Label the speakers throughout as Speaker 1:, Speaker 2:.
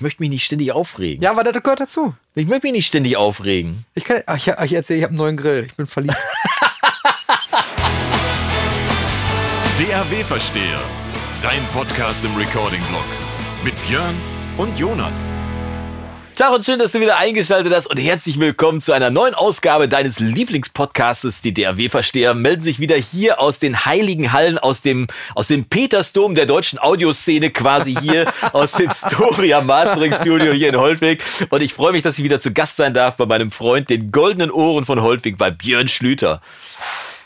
Speaker 1: Ich möchte mich nicht ständig aufregen.
Speaker 2: Ja, aber das gehört dazu.
Speaker 1: Ich möchte mich nicht ständig aufregen.
Speaker 2: Ich, kann, ach, ich, ich erzähle, ich habe einen neuen Grill. Ich bin verliebt.
Speaker 3: DRW Versteher. Dein Podcast im Recording-Blog. Mit Björn und Jonas.
Speaker 1: Tag und schön, dass du wieder eingeschaltet hast und herzlich willkommen zu einer neuen Ausgabe deines Lieblingspodcastes, die DRW-Versteher melden sich wieder hier aus den heiligen Hallen, aus dem, aus dem Petersdom der deutschen Audioszene quasi hier, aus dem Storia Mastering Studio hier in Holtwig und ich freue mich, dass ich wieder zu Gast sein darf bei meinem Freund, den goldenen Ohren von Holtwig, bei Björn Schlüter.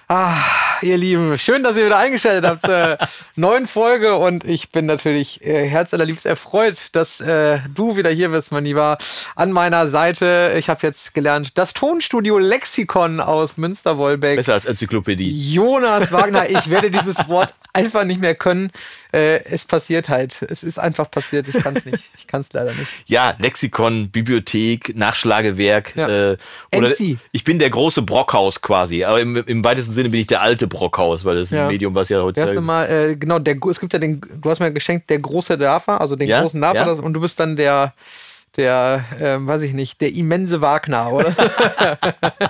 Speaker 2: Ah, ihr Lieben, schön, dass ihr wieder eingeschaltet habt zur neuen Folge und ich bin natürlich äh, herzallerliebst erfreut, dass äh, du wieder hier bist, mein Lieber, an meiner Seite. Ich habe jetzt gelernt, das Tonstudio Lexikon aus Münster-Wolbeck.
Speaker 1: Besser als Enzyklopädie.
Speaker 2: Jonas Wagner, ich werde dieses Wort einfach nicht mehr können. Äh, es passiert halt. Es ist einfach passiert. Ich kann es nicht. Ich kann es leider nicht.
Speaker 1: Ja, Lexikon, Bibliothek, Nachschlagewerk.
Speaker 2: Ja.
Speaker 1: Äh, oder
Speaker 2: Enzi.
Speaker 1: ich bin der große Brockhaus quasi. Aber im, im weitesten Sinne bin ich der alte Brockhaus, weil das ist
Speaker 2: Ja.
Speaker 1: ein Medium, was ja heutzutage.
Speaker 2: mal, äh, genau, der, es gibt ja den, du hast mir geschenkt, der große Dafer, also den
Speaker 1: Ja,
Speaker 2: großen Dafer,
Speaker 1: ja.
Speaker 2: und du bist dann der, der, ähm, weiß ich nicht, der immense Wagner, oder?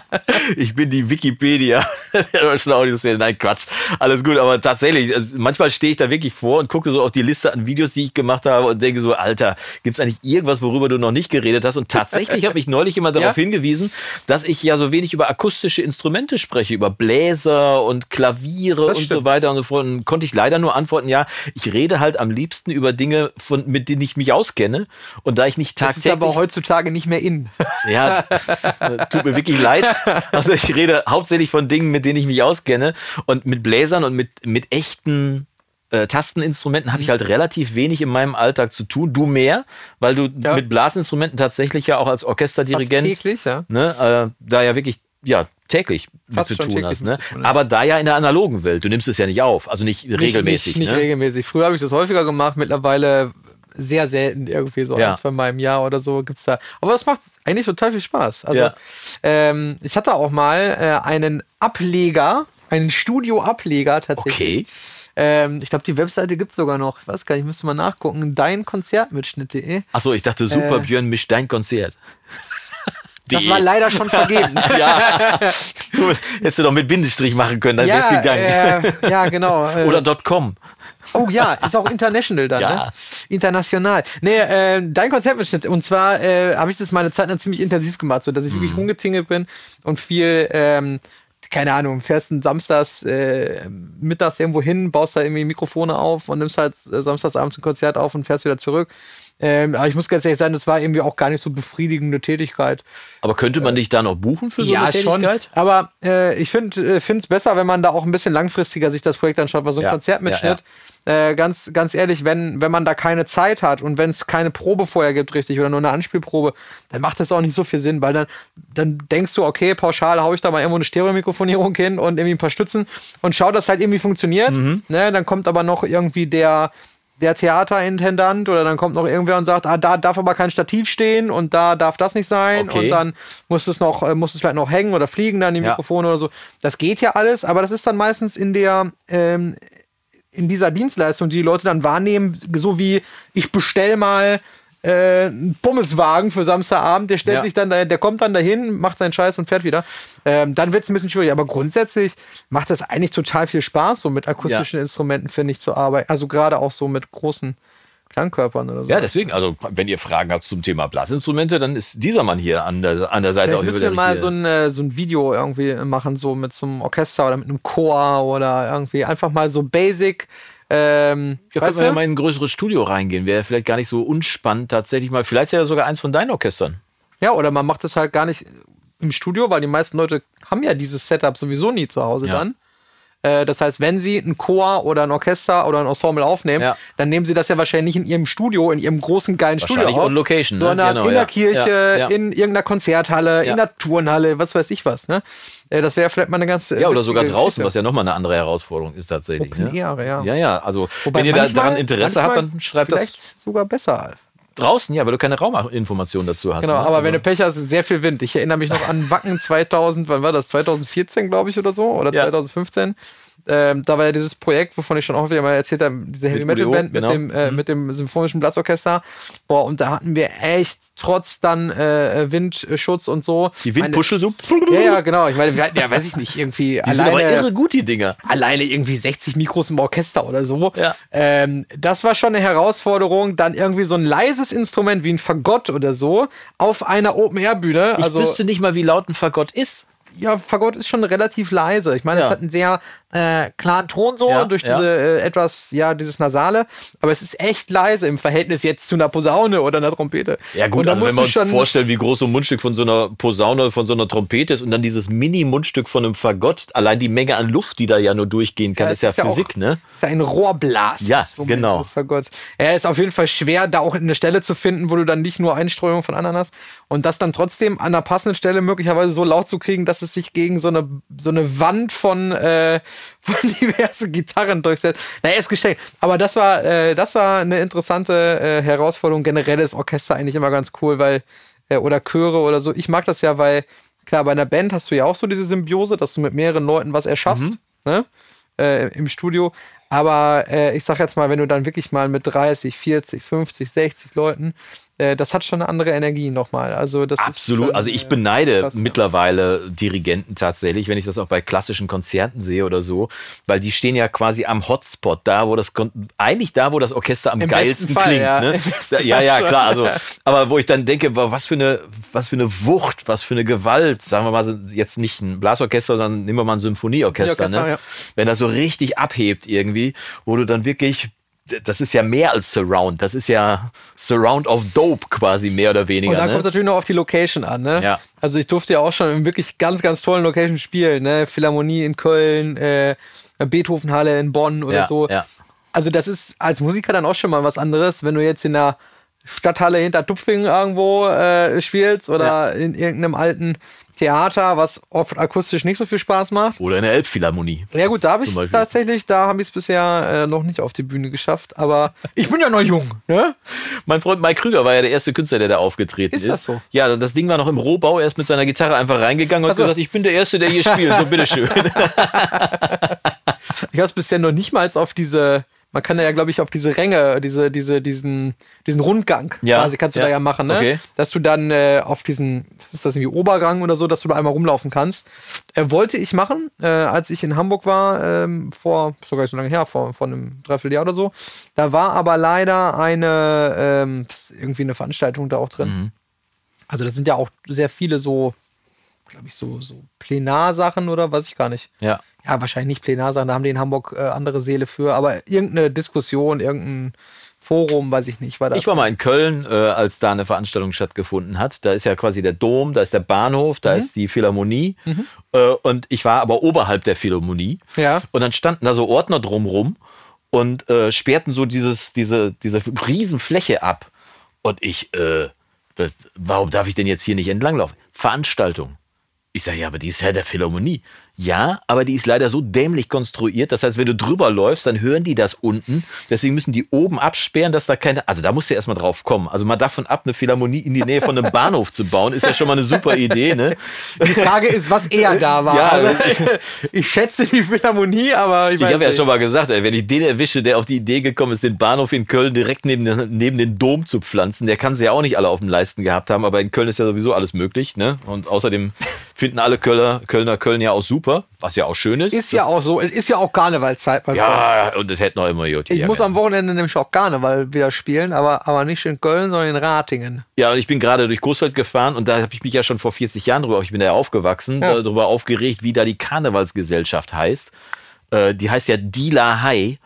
Speaker 1: Ich bin die Wikipedia der deutschen Audioszene. Nein, Quatsch. Alles gut, aber tatsächlich, also manchmal stehe ich da wirklich vor und gucke so auf die Liste an Videos, die ich gemacht habe und denke so, Alter, gibt es eigentlich irgendwas, worüber du noch nicht geredet hast? Und tatsächlich hat mich neulich jemand darauf
Speaker 2: Ja?
Speaker 1: hingewiesen, dass ich ja so wenig über akustische Instrumente spreche, über Bläser und Klaviere
Speaker 2: Das
Speaker 1: und
Speaker 2: stimmt.
Speaker 1: so weiter und so fort. Und konnte ich leider nur antworten, ja, ich rede halt am liebsten über Dinge, von, mit denen ich mich auskenne. Und da ich nicht
Speaker 2: Das ist
Speaker 1: tagtäglich...
Speaker 2: aber heutzutage nicht mehr in.
Speaker 1: Ja, das, tut mir wirklich leid. Also ich rede hauptsächlich von Dingen, mit denen ich mich auskenne. Und mit Bläsern und mit, mit echten äh, Tasteninstrumenten habe ich halt relativ wenig in meinem Alltag zu tun. Du mehr, weil du
Speaker 2: Ja.
Speaker 1: mit Blasinstrumenten tatsächlich ja auch als
Speaker 2: Fast
Speaker 1: Orchesterdirigent
Speaker 2: täglich, ja.
Speaker 1: ne, äh, da ja wirklich ja täglich mit
Speaker 2: Fast
Speaker 1: zu tun hast. Ne?
Speaker 2: zu tun, ja.
Speaker 1: Aber da ja in der analogen Welt. Du nimmst es ja nicht auf, also nicht, regelmäßig.
Speaker 2: Nicht, nicht
Speaker 1: ne?
Speaker 2: regelmäßig. Früher habe ich das häufiger gemacht, mittlerweile sehr selten irgendwie so
Speaker 1: Ja.
Speaker 2: ein, zwei Mal im Jahr oder so gibt's da. Aber das macht eigentlich total viel Spaß. Also
Speaker 1: Ja.
Speaker 2: ähm, ich hatte auch mal äh, einen Ableger, einen Studio-Ableger tatsächlich.
Speaker 1: Okay.
Speaker 2: Ähm, ich glaube, die Webseite gibt's sogar noch. Ich weiß gar nicht, müsste mal nachgucken. Deinkonzertmitschnitt.de.
Speaker 1: Achso, ich dachte, super
Speaker 2: Äh.
Speaker 1: Björn mischt dein Konzert.
Speaker 2: Das war leider schon vergeben.
Speaker 1: Ja, du hättest du doch mit Bindestrich machen können, dann wär's gegangen.
Speaker 2: Äh, ja, genau. Äh,
Speaker 1: Oder .com.
Speaker 2: Oh ja, ist auch international dann,
Speaker 1: Ja.
Speaker 2: ne? International. Nee, äh, dein Konzertmitschnitt. Und zwar äh, habe ich das meine Zeit lang ziemlich intensiv gemacht, so dass ich
Speaker 1: Mhm.
Speaker 2: wirklich rumgetingelt bin und viel, ähm, keine Ahnung, fährst einen Samstags äh, mittags irgendwo hin, baust da irgendwie Mikrofone auf und nimmst halt äh, samstags abends ein Konzert auf und fährst wieder zurück. Ähm, aber ich muss ganz ehrlich sagen, das war irgendwie auch gar nicht so befriedigende Tätigkeit.
Speaker 1: Aber könnte man dich da noch buchen für so eine Tätigkeit?
Speaker 2: Aber äh, ich finde es besser, wenn man da auch ein bisschen langfristiger sich das Projekt anschaut, weil so ein
Speaker 1: Ja,
Speaker 2: Konzertmitschnitt, äh, ganz, ganz ehrlich, wenn, wenn man da keine Zeit hat und wenn es keine Probe vorher gibt, richtig, oder nur eine Anspielprobe, dann macht das auch nicht so viel Sinn, weil dann, dann denkst du, okay, pauschal hau ich da mal irgendwo eine Stereomikrofonierung hin und irgendwie ein paar Stützen und schau, dass halt irgendwie funktioniert.
Speaker 1: Mhm.
Speaker 2: Ne, dann kommt aber noch irgendwie der der Theaterintendant oder dann kommt noch irgendwer und sagt, ah, da darf aber kein Stativ stehen und da darf das nicht sein
Speaker 1: Okay.
Speaker 2: und dann muss es noch, äh, muss es vielleicht noch hängen oder fliegen dann die
Speaker 1: Ja.
Speaker 2: Mikrofone oder so. Das geht ja alles, aber das ist dann meistens in der, ähm, in dieser Dienstleistung, die die Leute dann wahrnehmen, so wie ich bestell mal äh, einen Pommeswagen für Samstagabend, der stellt
Speaker 1: Ja.
Speaker 2: sich dann, da, der kommt dann dahin, macht seinen Scheiß und fährt wieder. Ähm, dann wird es ein bisschen schwierig, aber grundsätzlich macht das eigentlich total viel Spaß, so mit akustischen Instrumenten, finde ich, zu arbeiten. Also gerade auch so mit großen Klangkörpern oder so.
Speaker 1: Ja, deswegen, also wenn ihr Fragen habt zum Thema Blasinstrumente, dann ist dieser Mann hier an der, an der Seite
Speaker 2: Vielleicht müssen wir mal so ein, äh, so ein Video irgendwie machen, so mit so einem Orchester oder mit einem Chor oder irgendwie einfach mal so basic. Ähm,
Speaker 1: Ja,
Speaker 2: weißt
Speaker 1: könnten wir ja mal in ein größeres Studio reingehen. Wäre vielleicht gar nicht so unspannend tatsächlich mal. Vielleicht ja sogar eins von deinen Orchestern.
Speaker 2: ja, oder man macht das halt gar nicht im Studio, weil die meisten Leute haben ja dieses Setup sowieso nie zu Hause
Speaker 1: Ja.
Speaker 2: dann. Äh, Das heißt, wenn sie ein Chor oder ein Orchester oder ein Ensemble aufnehmen,
Speaker 1: Ja.
Speaker 2: dann nehmen sie das ja wahrscheinlich nicht in ihrem Studio, in ihrem großen geilen Studio auf,
Speaker 1: on location, ne?
Speaker 2: sondern
Speaker 1: Genau,
Speaker 2: in
Speaker 1: ja.
Speaker 2: der Kirche,
Speaker 1: Ja, ja.
Speaker 2: in irgendeiner Konzerthalle,
Speaker 1: Ja.
Speaker 2: in der Turnhalle, was weiß ich was. Ne? Äh, Das wäre vielleicht mal eine ganz äh,
Speaker 1: Ja, oder sogar draußen,
Speaker 2: Geschichte.
Speaker 1: was ja nochmal eine andere Herausforderung ist tatsächlich.
Speaker 2: Open
Speaker 1: ne?
Speaker 2: Air, ja.
Speaker 1: Ja, ja, also
Speaker 2: Wobei
Speaker 1: wenn ihr da daran Interesse habt, dann schreibt das
Speaker 2: vielleicht sogar besser.
Speaker 1: Draußen, ja, weil du keine Rauminformationen dazu hast.
Speaker 2: Genau,
Speaker 1: ne?
Speaker 2: aber
Speaker 1: also,
Speaker 2: wenn du Pech hast, ist sehr viel Wind. Ich erinnere mich noch an Wacken 2000, wann war das? 2014, glaube ich, oder so? Oder
Speaker 1: Ja.
Speaker 2: 2015. Ähm, da war ja dieses Projekt, wovon ich schon auch wieder mal erzählt habe, diese Heavy Metal Band mit,
Speaker 1: genau.
Speaker 2: dem, äh, mit dem Symphonischen Blasorchester. Boah, und da hatten wir echt trotz dann äh, Windschutz und so.
Speaker 1: Die Windpuschel so.
Speaker 2: Ja, ja, genau. Ich meine, wir hatten ja, weiß ich nicht, irgendwie
Speaker 1: Die sind aber
Speaker 2: alleine,
Speaker 1: irre gut, die Dinger.
Speaker 2: alleine irgendwie 60 Mikros im Orchester oder so.
Speaker 1: Ja.
Speaker 2: Ähm, das war schon eine Herausforderung. Dann irgendwie so ein leises Instrument wie ein Fagott oder so auf einer Open-Air-Bühne.
Speaker 1: Ich
Speaker 2: Also,
Speaker 1: wüsste nicht mal, wie laut ein Fagott ist.
Speaker 2: Ja, Fagott ist schon relativ leise. Ich meine,
Speaker 1: Ja.
Speaker 2: es hat einen sehr äh, klaren Ton so
Speaker 1: Ja,
Speaker 2: durch
Speaker 1: ja.
Speaker 2: diese äh, etwas, ja, dieses Nasale. Aber es ist echt leise im Verhältnis jetzt zu einer Posaune oder einer Trompete.
Speaker 1: Ja gut, also wenn wir uns
Speaker 2: schon,
Speaker 1: vorstellen, wie groß so ein Mundstück von so einer Posaune, von so einer Trompete ist und dann dieses Mini-Mundstück von einem Fagott, allein die Menge an Luft, die da ja nur durchgehen kann,
Speaker 2: Ja,
Speaker 1: ist ja
Speaker 2: ja
Speaker 1: Physik,
Speaker 2: auch-
Speaker 1: ne?
Speaker 2: ist ja ein Rohrblas.
Speaker 1: Ja,
Speaker 2: So
Speaker 1: genau.
Speaker 2: Fagott. Ja, ist auf jeden Fall schwer, da auch eine Stelle zu finden, wo du dann nicht nur Einstreuung von anderen hast und das dann trotzdem an der passenden Stelle möglicherweise so laut zu kriegen, dass es sich gegen so eine, so eine Wand von, äh, von diversen Gitarren durchsetzt. Naja, ist geschenkt. Aber das war, äh, das war eine interessante äh, Herausforderung. Generell ist Orchester eigentlich immer ganz cool, weil, äh, oder Chöre oder so. Ich mag das ja, weil, klar, bei einer Band hast du ja auch so diese Symbiose, dass du mit mehreren Leuten was erschaffst, ne? Äh, im Studio. Aber äh, ich sag jetzt mal, wenn du dann wirklich mal mit 30, 40, 50, 60 Leuten, äh, das hat schon eine andere Energie nochmal. Also das
Speaker 1: Absolut.
Speaker 2: schon,
Speaker 1: Also ich
Speaker 2: äh,
Speaker 1: beneide
Speaker 2: krass, ja.
Speaker 1: mittlerweile Dirigenten tatsächlich, wenn ich das auch bei klassischen Konzerten sehe oder so, weil die stehen ja quasi am Hotspot, da wo das eigentlich da, wo das Orchester am
Speaker 2: Im
Speaker 1: geilsten
Speaker 2: Fall,
Speaker 1: klingt.
Speaker 2: ja.
Speaker 1: Ne? Ja, ja, klar. Also, aber wo ich dann denke, wa- was für eine, was für eine Wucht, was für eine Gewalt, sagen wir mal jetzt nicht ein Blasorchester, sondern nehmen wir mal ein Symphonieorchester,
Speaker 2: Orchester,
Speaker 1: ne?
Speaker 2: ja.
Speaker 1: wenn das so richtig abhebt irgendwie, wo du dann wirklich das ist ja mehr als Surround. Das ist ja Surround of Dope quasi mehr oder weniger.
Speaker 2: Und dann
Speaker 1: ne?
Speaker 2: kommt es natürlich noch auf die Location an, ne?
Speaker 1: Ja.
Speaker 2: Also ich durfte ja auch schon in wirklich ganz, ganz tollen Locations spielen, ne? Philharmonie in Köln, äh, Beethovenhalle in Bonn oder
Speaker 1: Ja,
Speaker 2: so.
Speaker 1: ja.
Speaker 2: Also das ist als Musiker dann auch schon mal was anderes, wenn du jetzt in der Stadthalle hinter Tupfingen irgendwo äh, spielst oder
Speaker 1: Ja.
Speaker 2: in irgendeinem alten Theater, was oft akustisch nicht so viel Spaß macht.
Speaker 1: Oder in der Elbphilharmonie.
Speaker 2: Ja gut, da habe ich
Speaker 1: Beispiel.
Speaker 2: tatsächlich, da habe ich es bisher äh, noch nicht auf die Bühne geschafft, aber ich bin ja noch jung, ne?
Speaker 1: Mein Freund Mike Krüger war ja der erste Künstler, der da aufgetreten ist.
Speaker 2: Ist das so?
Speaker 1: Ja, das Ding war noch im Rohbau. Er ist mit seiner Gitarre einfach reingegangen und hat
Speaker 2: Ach so.
Speaker 1: gesagt, ich bin der Erste, der hier spielt. So, bitteschön.
Speaker 2: Ich habe es bisher noch nicht mal auf diese, man kann ja, glaube ich, auf diese Ränge, diese, diese, diesen, diesen Rundgang
Speaker 1: Ja,
Speaker 2: quasi kannst du
Speaker 1: ja.
Speaker 2: da ja machen, ne?
Speaker 1: Okay.
Speaker 2: Dass du dann äh, auf diesen, was ist das irgendwie, Oberrang oder so, dass du da einmal rumlaufen kannst. Äh, wollte ich machen, äh, als ich in Hamburg war, ähm, vor, sogar nicht so lange her, vor, vor einem Dreivierteljahr oder so. Da war aber leider eine, ähm, irgendwie eine Veranstaltung da auch drin.
Speaker 1: Mhm.
Speaker 2: Also das sind ja auch sehr viele so, glaube ich, so, so Plenarsachen oder weiß ich gar nicht.
Speaker 1: ja.
Speaker 2: Ja, wahrscheinlich nicht Plenarsachen, da haben die in Hamburg äh, andere Seele für, aber irgendeine Diskussion, irgendein Forum, weiß ich nicht. War da
Speaker 1: Ich war mal in Köln, äh, als da eine Veranstaltung stattgefunden hat. Da ist ja quasi der Dom, da ist der Bahnhof,
Speaker 2: Mhm.
Speaker 1: da ist die Philharmonie. Äh, und ich war aber oberhalb der Philharmonie.
Speaker 2: Ja.
Speaker 1: Und dann standen da so Ordner drumrum und äh, sperrten so dieses, diese, diese Riesenfläche ab. Und ich, äh, das- warum darf ich denn jetzt hier nicht entlanglaufen? Veranstaltung. Ich sage, ja, aber die ist ja der Philharmonie. Ja, aber die ist leider so dämlich konstruiert. Das heißt, wenn du drüber läufst, dann hören die das unten. Deswegen müssen die oben absperren, dass da keine. Also da musst du erstmal drauf kommen. Also mal davon ab, eine Philharmonie in die Nähe von einem Bahnhof zu bauen, ist ja schon mal eine super Idee, ne?
Speaker 2: Die Frage ist, was eher da war.
Speaker 1: Ja,
Speaker 2: also, ich schätze die Philharmonie, aber ich,
Speaker 1: Ich habe ja schon mal gesagt, ey, wenn ich den erwische, der auf die Idee gekommen ist, den Bahnhof in Köln direkt neben, den- neben den Dom zu pflanzen, der kann sie ja auch nicht alle auf dem Leisten gehabt haben, aber in Köln ist ja sowieso alles möglich, ne? Und außerdem finden alle Kölner, Kölner Köln ja auch super, was ja auch schön ist.
Speaker 2: Ist ja auch so, es ist ja auch Karnevalszeit, mein Freund.
Speaker 1: Ja, und das hätte noch immer gut.
Speaker 2: Ich muss am Wochenende nämlich auch Karneval wieder spielen, aber, aber nicht in Köln, sondern in Ratingen.
Speaker 1: Ja, und ich bin gerade durch Großfeld gefahren und da habe ich mich ja schon vor 40 Jahren drüber, ich bin da ja aufgewachsen,
Speaker 2: Ja.
Speaker 1: darüber aufgeregt, wie da die Karnevalsgesellschaft heißt. Äh, die heißt ja Dila High.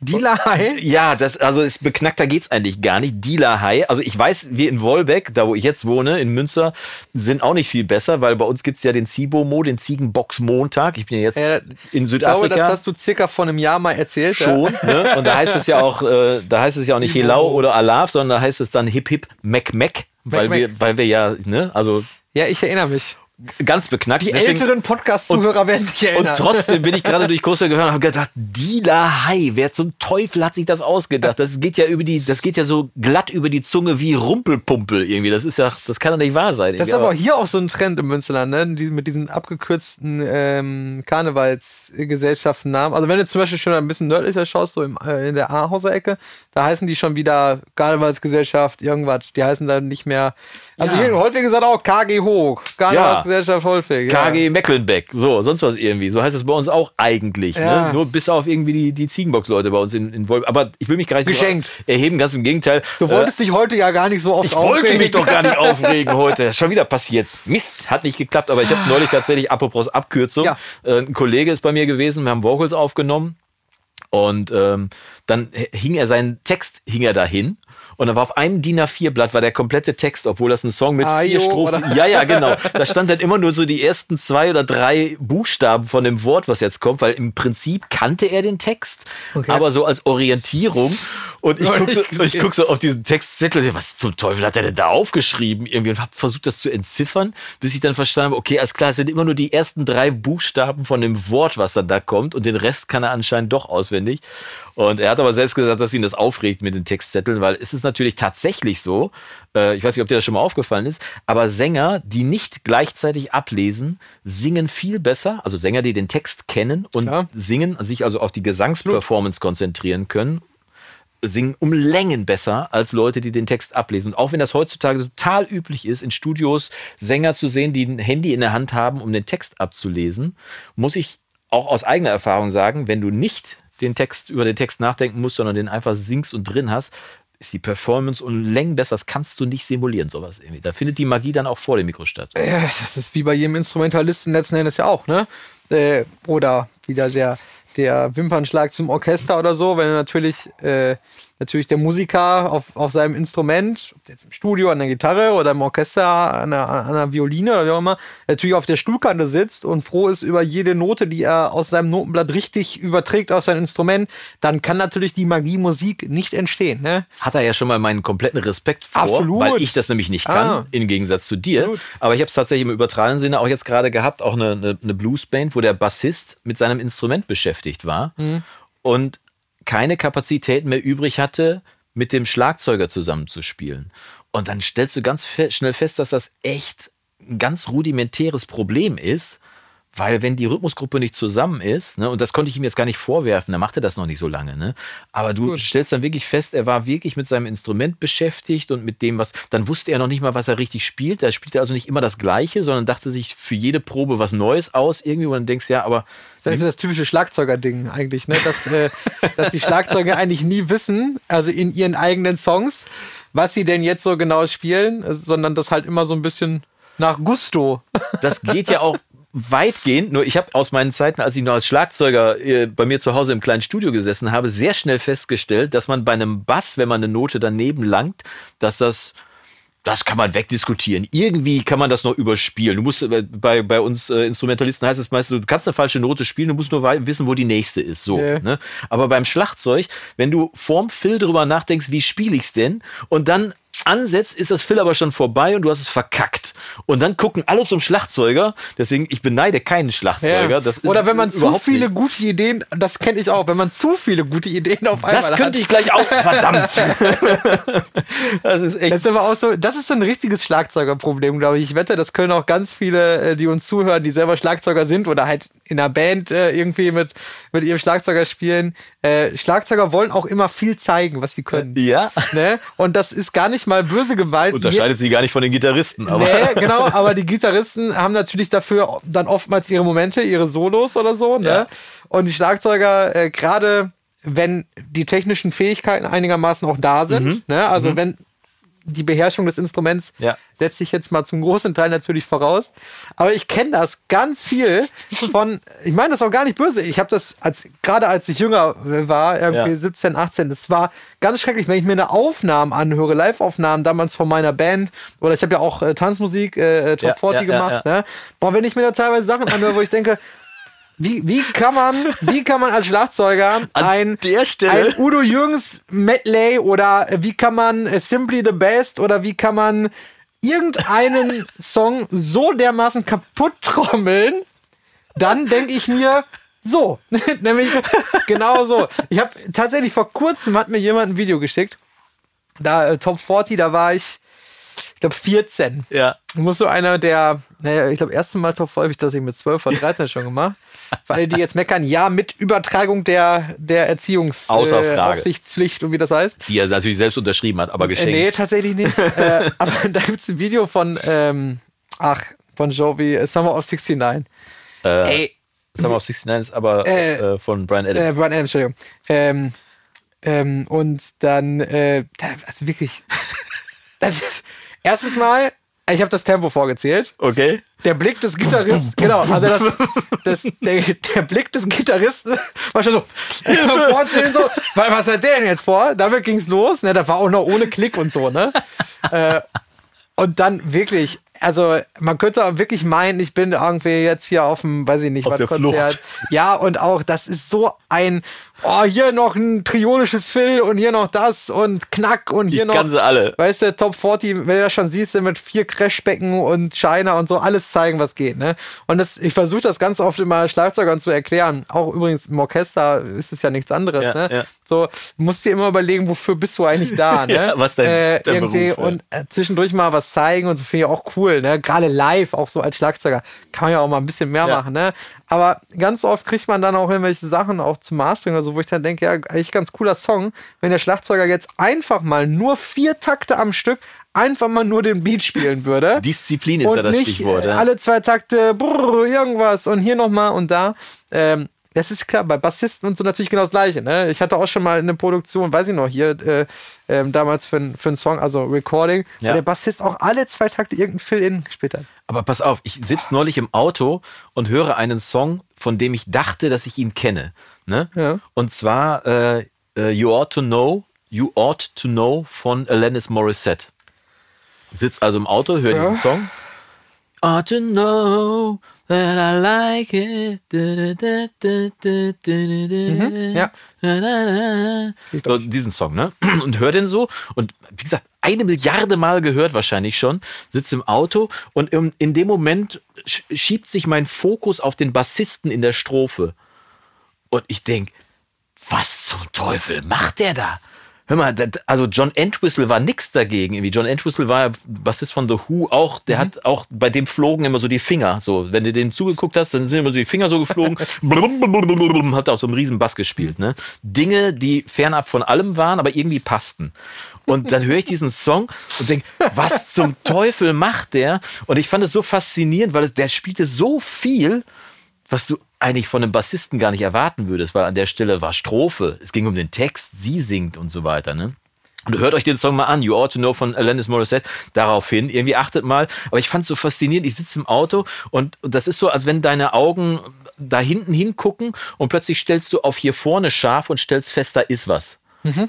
Speaker 2: Dealer High?
Speaker 1: Ja, das, also ist beknackter geht's eigentlich gar nicht. Dealer High. Also ich weiß, wir in Wolbeck, da wo ich jetzt wohne, in Münster, sind auch nicht viel besser, weil bei uns gibt's ja den Zibo-Mo, den Ziegenbox-Montag. Ich bin ja jetzt
Speaker 2: Ja,
Speaker 1: in
Speaker 2: Ich glaube,
Speaker 1: Südafrika.
Speaker 2: das hast du circa vor einem Jahr mal erzählt.
Speaker 1: Schon, ne? Und da heißt es ja auch, äh, da heißt es ja auch nicht. Helau oder Alaf, sondern da heißt es dann Hip Hip Mac Mac, weil
Speaker 2: Mac.
Speaker 1: wir, weil wir ja, ne, also
Speaker 2: Ja, ich erinnere mich.
Speaker 1: Ganz beknackt.
Speaker 2: Die
Speaker 1: Deswegen-
Speaker 2: älteren Podcast-Zuhörer werden sich erinnern.
Speaker 1: und trotzdem bin ich gerade durch Costa gefahren und habe gedacht, Dila Hai, wer zum Teufel hat sich das ausgedacht? Das geht ja über die, das geht ja so glatt über die Zunge wie Rumpelpumpel irgendwie. Das ist ja, das kann doch nicht wahr sein.
Speaker 2: Das ist
Speaker 1: irgendwie.
Speaker 2: aber hier auch so ein Trend im Münsterland, ne? Mit diesen abgekürzten ähm, Karnevalsgesellschaftennamen. Also wenn du zum Beispiel schon ein bisschen nördlicher schaust, so im, äh, in der Ahauser Ecke, da heißen die schon wieder Karnevalsgesellschaft, irgendwas. Die heißen dann nicht mehr. Also
Speaker 1: Ja.
Speaker 2: hier in Holtwig gesagt auch KG Hoch, Karnevalsgesellschaft Holtwig. Ja.
Speaker 1: KG Mecklenbeck, so, sonst was irgendwie. So heißt es bei uns auch eigentlich.
Speaker 2: Ja.
Speaker 1: Ne? Nur bis auf irgendwie die, die Ziegenbox-Leute bei uns in, in Wolf. Aber ich will mich gar nicht
Speaker 2: Geschenkt.
Speaker 1: erheben, ganz im Gegenteil.
Speaker 2: Du wolltest dich heute ja gar nicht so oft
Speaker 1: Ich wollte
Speaker 2: aufregen.
Speaker 1: mich doch gar nicht aufregen heute. Schon wieder passiert. Mist, hat nicht geklappt. Aber ich habe neulich tatsächlich, apropos Abkürzung,
Speaker 2: Ja.
Speaker 1: äh, ein Kollege ist bei mir gewesen, wir haben Vocals aufgenommen. Und ähm, dann hing er seinen Text, hing er dahin. Und dann war auf einem DIN A4-Blatt war der komplette Text, obwohl das ein Song mit
Speaker 2: Ajo,
Speaker 1: vier Strophen.
Speaker 2: oder?
Speaker 1: Ja, ja, genau. Da stand dann immer nur so die ersten zwei oder drei Buchstaben von dem Wort, was jetzt kommt, weil im Prinzip kannte er den Text,
Speaker 2: Okay.
Speaker 1: aber so als Orientierung. Und ich gucke so, ich guck so auf diesen Textzettel, was zum Teufel hat er denn da aufgeschrieben? Irgendwie und habe versucht, das zu entziffern, bis ich dann verstanden habe, okay, alles klar, es sind immer nur die ersten drei Buchstaben von dem Wort, was dann da kommt und den Rest kann er anscheinend doch auswendig. Und er hat aber selbst gesagt, dass ihn das aufregt mit den Textzetteln, weil es ist natürlich tatsächlich so, äh, ich weiß nicht, ob dir das schon mal aufgefallen ist, aber Sänger, die nicht gleichzeitig ablesen, singen viel besser, also Sänger, die den Text kennen und
Speaker 2: Klar.
Speaker 1: singen, sich also auf die Gesangsperformance konzentrieren können, singen um Längen besser als Leute, die den Text ablesen. Und auch wenn das heutzutage total üblich ist, in Studios Sänger zu sehen, die ein Handy in der Hand haben, um den Text abzulesen, muss ich auch aus eigener Erfahrung sagen, wenn du nicht den Text über den Text nachdenken musst, sondern den einfach singst und drin hast, ist die Performance um Längen besser. Das kannst du nicht simulieren, sowas irgendwie. Da findet die Magie dann auch vor dem Mikro statt.
Speaker 2: Ja, das ist wie bei jedem Instrumentalisten letzten Endes ja auch, ne? Äh, oder wieder der, der Wimpernschlag zum Orchester oder so, wenn natürlich, äh, natürlich der Musiker auf, auf seinem Instrument, ob jetzt im Studio an der Gitarre oder im Orchester an der, an der Violine oder wie auch immer, natürlich auf der Stuhlkante sitzt und froh ist über jede Note, die er aus seinem Notenblatt richtig überträgt auf sein Instrument, dann kann natürlich die Magie Musik nicht entstehen, ne?
Speaker 1: hat er ja schon mal meinen kompletten Respekt vor,
Speaker 2: Absolut.
Speaker 1: weil ich das nämlich nicht kann,
Speaker 2: Ah.
Speaker 1: im Gegensatz zu dir.
Speaker 2: Absolut.
Speaker 1: Aber ich habe es tatsächlich im übertragenen Sinne auch jetzt gerade gehabt, auch eine, eine, eine Bluesband, wo der Bassist mit seinem Instrument beschäftigt war
Speaker 2: Mhm.
Speaker 1: und keine Kapazitäten mehr übrig hatte, mit dem Schlagzeuger zusammenzuspielen. Und dann stellst du ganz schnell fest, dass das echt ein ganz rudimentäres Problem ist, weil wenn die Rhythmusgruppe nicht zusammen ist, ne, und das konnte ich ihm jetzt gar nicht vorwerfen, er machte das noch nicht so lange, ne, aber du stellst dann wirklich fest, er war wirklich mit seinem Instrument beschäftigt und mit dem, was, dann wusste er noch nicht mal, was er richtig spielt, er spielte also nicht immer das Gleiche, sondern dachte sich für jede Probe was Neues aus irgendwie, und dann denkst ja, aber
Speaker 2: Das ist eigentlich so das typische Schlagzeuger-Ding eigentlich, ne? Dass, äh, dass die Schlagzeuger eigentlich nie wissen, also in ihren eigenen Songs, was sie denn jetzt so genau spielen, sondern das halt immer so ein bisschen nach Gusto.
Speaker 1: das geht ja auch weitgehend, nur ich habe aus meinen Zeiten, als ich noch als Schlagzeuger äh, bei mir zu Hause im kleinen Studio gesessen habe, sehr schnell festgestellt, dass man bei einem Bass, wenn man eine Note daneben langt, dass das das kann man wegdiskutieren. Irgendwie kann man das noch überspielen. Du musst äh, bei, bei uns äh, Instrumentalisten heißt es meistens, du kannst eine falsche Note spielen, du musst nur wissen, wo die nächste ist. So,
Speaker 2: Ja.
Speaker 1: ne? Aber beim Schlagzeug, wenn du vorm Fill drüber nachdenkst, wie spiele ich's denn, und dann ansetzt, ist das Fill aber schon vorbei und du hast es verkackt. Und dann gucken alle zum Schlagzeuger. Deswegen, ich beneide keinen Schlagzeuger. Das ist
Speaker 2: Oder wenn man zu viele
Speaker 1: nicht.
Speaker 2: gute Ideen, das kenne ich auch, wenn man zu viele gute Ideen auf einmal
Speaker 1: Das
Speaker 2: hat.
Speaker 1: könnte ich gleich auch, verdammt. das ist echt.
Speaker 2: Das ist aber auch so, das ist so ein richtiges Schlagzeugerproblem, glaube ich. Ich wette, das können auch ganz viele, äh, die uns zuhören, die selber Schlagzeuger sind oder halt in einer Band äh, irgendwie mit, mit ihrem Schlagzeuger spielen. Äh, Schlagzeuger wollen auch immer viel zeigen, was sie können.
Speaker 1: ja.
Speaker 2: Ne? Und das ist gar nicht mal böse gemeint.
Speaker 1: Unterscheidet sie gar nicht von den Gitarristen, aber.
Speaker 2: Nee, genau, aber die Gitarristen haben natürlich dafür dann oftmals ihre Momente, ihre Solos oder so, ne?
Speaker 1: Ja.
Speaker 2: Und die Schlagzeuger, äh, gerade wenn die technischen Fähigkeiten einigermaßen auch da sind, ne? Also wenn die Beherrschung des Instruments
Speaker 1: Ja.
Speaker 2: setzt sich jetzt mal zum großen Teil natürlich voraus. Aber ich kenne das ganz viel von, ich meine das auch gar nicht böse. Ich habe das als, gerade als ich jünger war, irgendwie
Speaker 1: Ja.
Speaker 2: 17, 18, das war ganz schrecklich, wenn ich mir eine Aufnahme anhöre, Live-Aufnahmen damals von meiner Band, oder ich habe ja auch äh, Tanzmusik, äh, äh, Top
Speaker 1: Ja,
Speaker 2: 40
Speaker 1: ja, ja,
Speaker 2: gemacht. Ne? Boah, wenn ich mir da teilweise Sachen anhöre, wo ich denke, wie, wie kann man, wie kann man als Schlagzeuger ein,
Speaker 1: der Stelle-
Speaker 2: ein Udo Jürgens Medley oder wie kann man Simply the Best oder wie kann man irgendeinen Song so dermaßen kaputt trommeln, dann denke ich mir, so, nämlich genau so. Ich habe tatsächlich vor kurzem hat mir jemand ein Video geschickt. Da äh, Top 40, da war ich, ich glaube 14.
Speaker 1: Ja.
Speaker 2: Du musst so einer der, naja, ich glaube, erste Mal Top 40 habe ich das ich mit 12 oder 13 schon gemacht. Alle, die jetzt meckern, ja, mit Übertragung der, der Erziehungsaufsichtspflicht
Speaker 1: Frage.
Speaker 2: und wie das heißt.
Speaker 1: Die er natürlich selbst unterschrieben hat, aber
Speaker 2: Äh,
Speaker 1: geschenkt.
Speaker 2: nee, tatsächlich nicht. äh, aber da gibt es ein Video von, ähm, ach, von Jovi, äh, Summer of 69. Ey,
Speaker 1: Summer of 69 ist aber
Speaker 2: Äh,
Speaker 1: äh, von Brian
Speaker 2: äh,
Speaker 1: Adams.
Speaker 2: Brian Adams, Entschuldigung. Ähm, ähm, und dann, äh, da, also wirklich, das ist, erstens mal, ich habe das Tempo vorgezählt.
Speaker 1: okay.
Speaker 2: Der Blick des Gitarristen, genau, also das, das, der, der Blick des Gitarristen war schon so, vorzählen so, weil was hat der denn jetzt vor? Damit ging's los, ne, da war auch noch ohne Klick und so, ne? Äh, und dann wirklich, also man könnte wirklich meinen, ich bin irgendwie jetzt hier auf dem, weiß ich nicht,
Speaker 1: Auf
Speaker 2: was
Speaker 1: der
Speaker 2: Konzert.
Speaker 1: Flucht.
Speaker 2: Ja, und auch, das ist so ein, oh, hier noch ein triolisches Fill und hier noch das und Knack und hier
Speaker 1: Ich
Speaker 2: noch.
Speaker 1: sie alle.
Speaker 2: Weißt du, Top 40, wenn du das schon siehst, mit vier Crashbecken und Shiner und so, alles zeigen, was geht, ne? Und das, ich versuche das ganz oft immer Schlagzeugern zu erklären. Auch übrigens im Orchester ist es ja nichts anderes,
Speaker 1: Ja,
Speaker 2: ne?
Speaker 1: ja.
Speaker 2: So, du musst dir immer überlegen, wofür bist du eigentlich da, ne?
Speaker 1: Ja, was dein-
Speaker 2: äh,
Speaker 1: dein
Speaker 2: irgendwie
Speaker 1: Beruf,
Speaker 2: und äh, zwischendurch mal was zeigen und so finde ich auch cool, ne? Gerade live, auch so als Schlagzeuger, kann man ja auch mal ein bisschen mehr
Speaker 1: Ja.
Speaker 2: machen, ne? Aber ganz oft kriegt man dann auch irgendwelche Sachen auch zum Mastering oder so, wo ich dann denke, ja, eigentlich ganz cooler Song, wenn der Schlagzeuger jetzt einfach mal nur vier Takte am Stück einfach mal nur den Beat spielen würde.
Speaker 1: Disziplin ist
Speaker 2: und
Speaker 1: da das
Speaker 2: nicht
Speaker 1: Stichwort.
Speaker 2: äh,
Speaker 1: Ja.
Speaker 2: alle zwei Takte brrr, irgendwas und hier nochmal und da. Ähm, das ist klar, bei Bassisten und so natürlich genau das Gleiche. Ne? Ich hatte auch schon mal eine Produktion, weiß ich noch, hier äh, ähm, damals für, für einen Song, also Recording,
Speaker 1: Ja.
Speaker 2: der Bassist auch alle zwei Takte irgendeinen Fill-In gespielt hat.
Speaker 1: Aber pass auf, ich sitze neulich im Auto und höre einen Song, von dem ich dachte, dass ich ihn kenne. Ne?
Speaker 2: Ja.
Speaker 1: Und zwar äh, äh, You Ought to Know, You Ought to Know von Alanis Morissette. Sitz also im Auto, höre
Speaker 2: Ja.
Speaker 1: diesen Song. Ought to know that I like it.
Speaker 2: Mhm, ja.
Speaker 1: So, diesen Song, ne? Und hör den so. Und wie gesagt, eine Milliarde Mal gehört wahrscheinlich schon. Sitze im Auto und in, in dem Moment sch- schiebt sich mein Fokus auf den Bassisten in der Strophe. Und ich denk, was zum Teufel macht der da? Hör mal, das, also John Entwistle war nix dagegen. Irgendwie. John Entwistle war ja Bassist von The Who auch. Der hat auch, bei dem flogen immer so die Finger. So, wenn du dem zugeguckt hast, dann sind immer so die Finger so geflogen. Blum, hat auch so einen riesen Bass gespielt. Ne? Dinge, die fernab von allem waren, aber irgendwie passten. Und dann höre ich diesen Song und denke, was zum Teufel macht der? Und ich fand es so faszinierend, weil der spielte so viel, was du eigentlich von einem Bassisten gar nicht erwarten würdest, weil an der Stelle war Strophe, es ging um den Text, sie singt und so weiter, ne? Und hört euch den Song mal an, You Ought to Know von Alanis Morissette, daraufhin, irgendwie achtet mal. Aber ich fand es so faszinierend, ich sitze im Auto und, und das ist so, als wenn deine Augen da hinten hingucken und plötzlich stellst du auf hier vorne scharf und stellst fest, da ist was.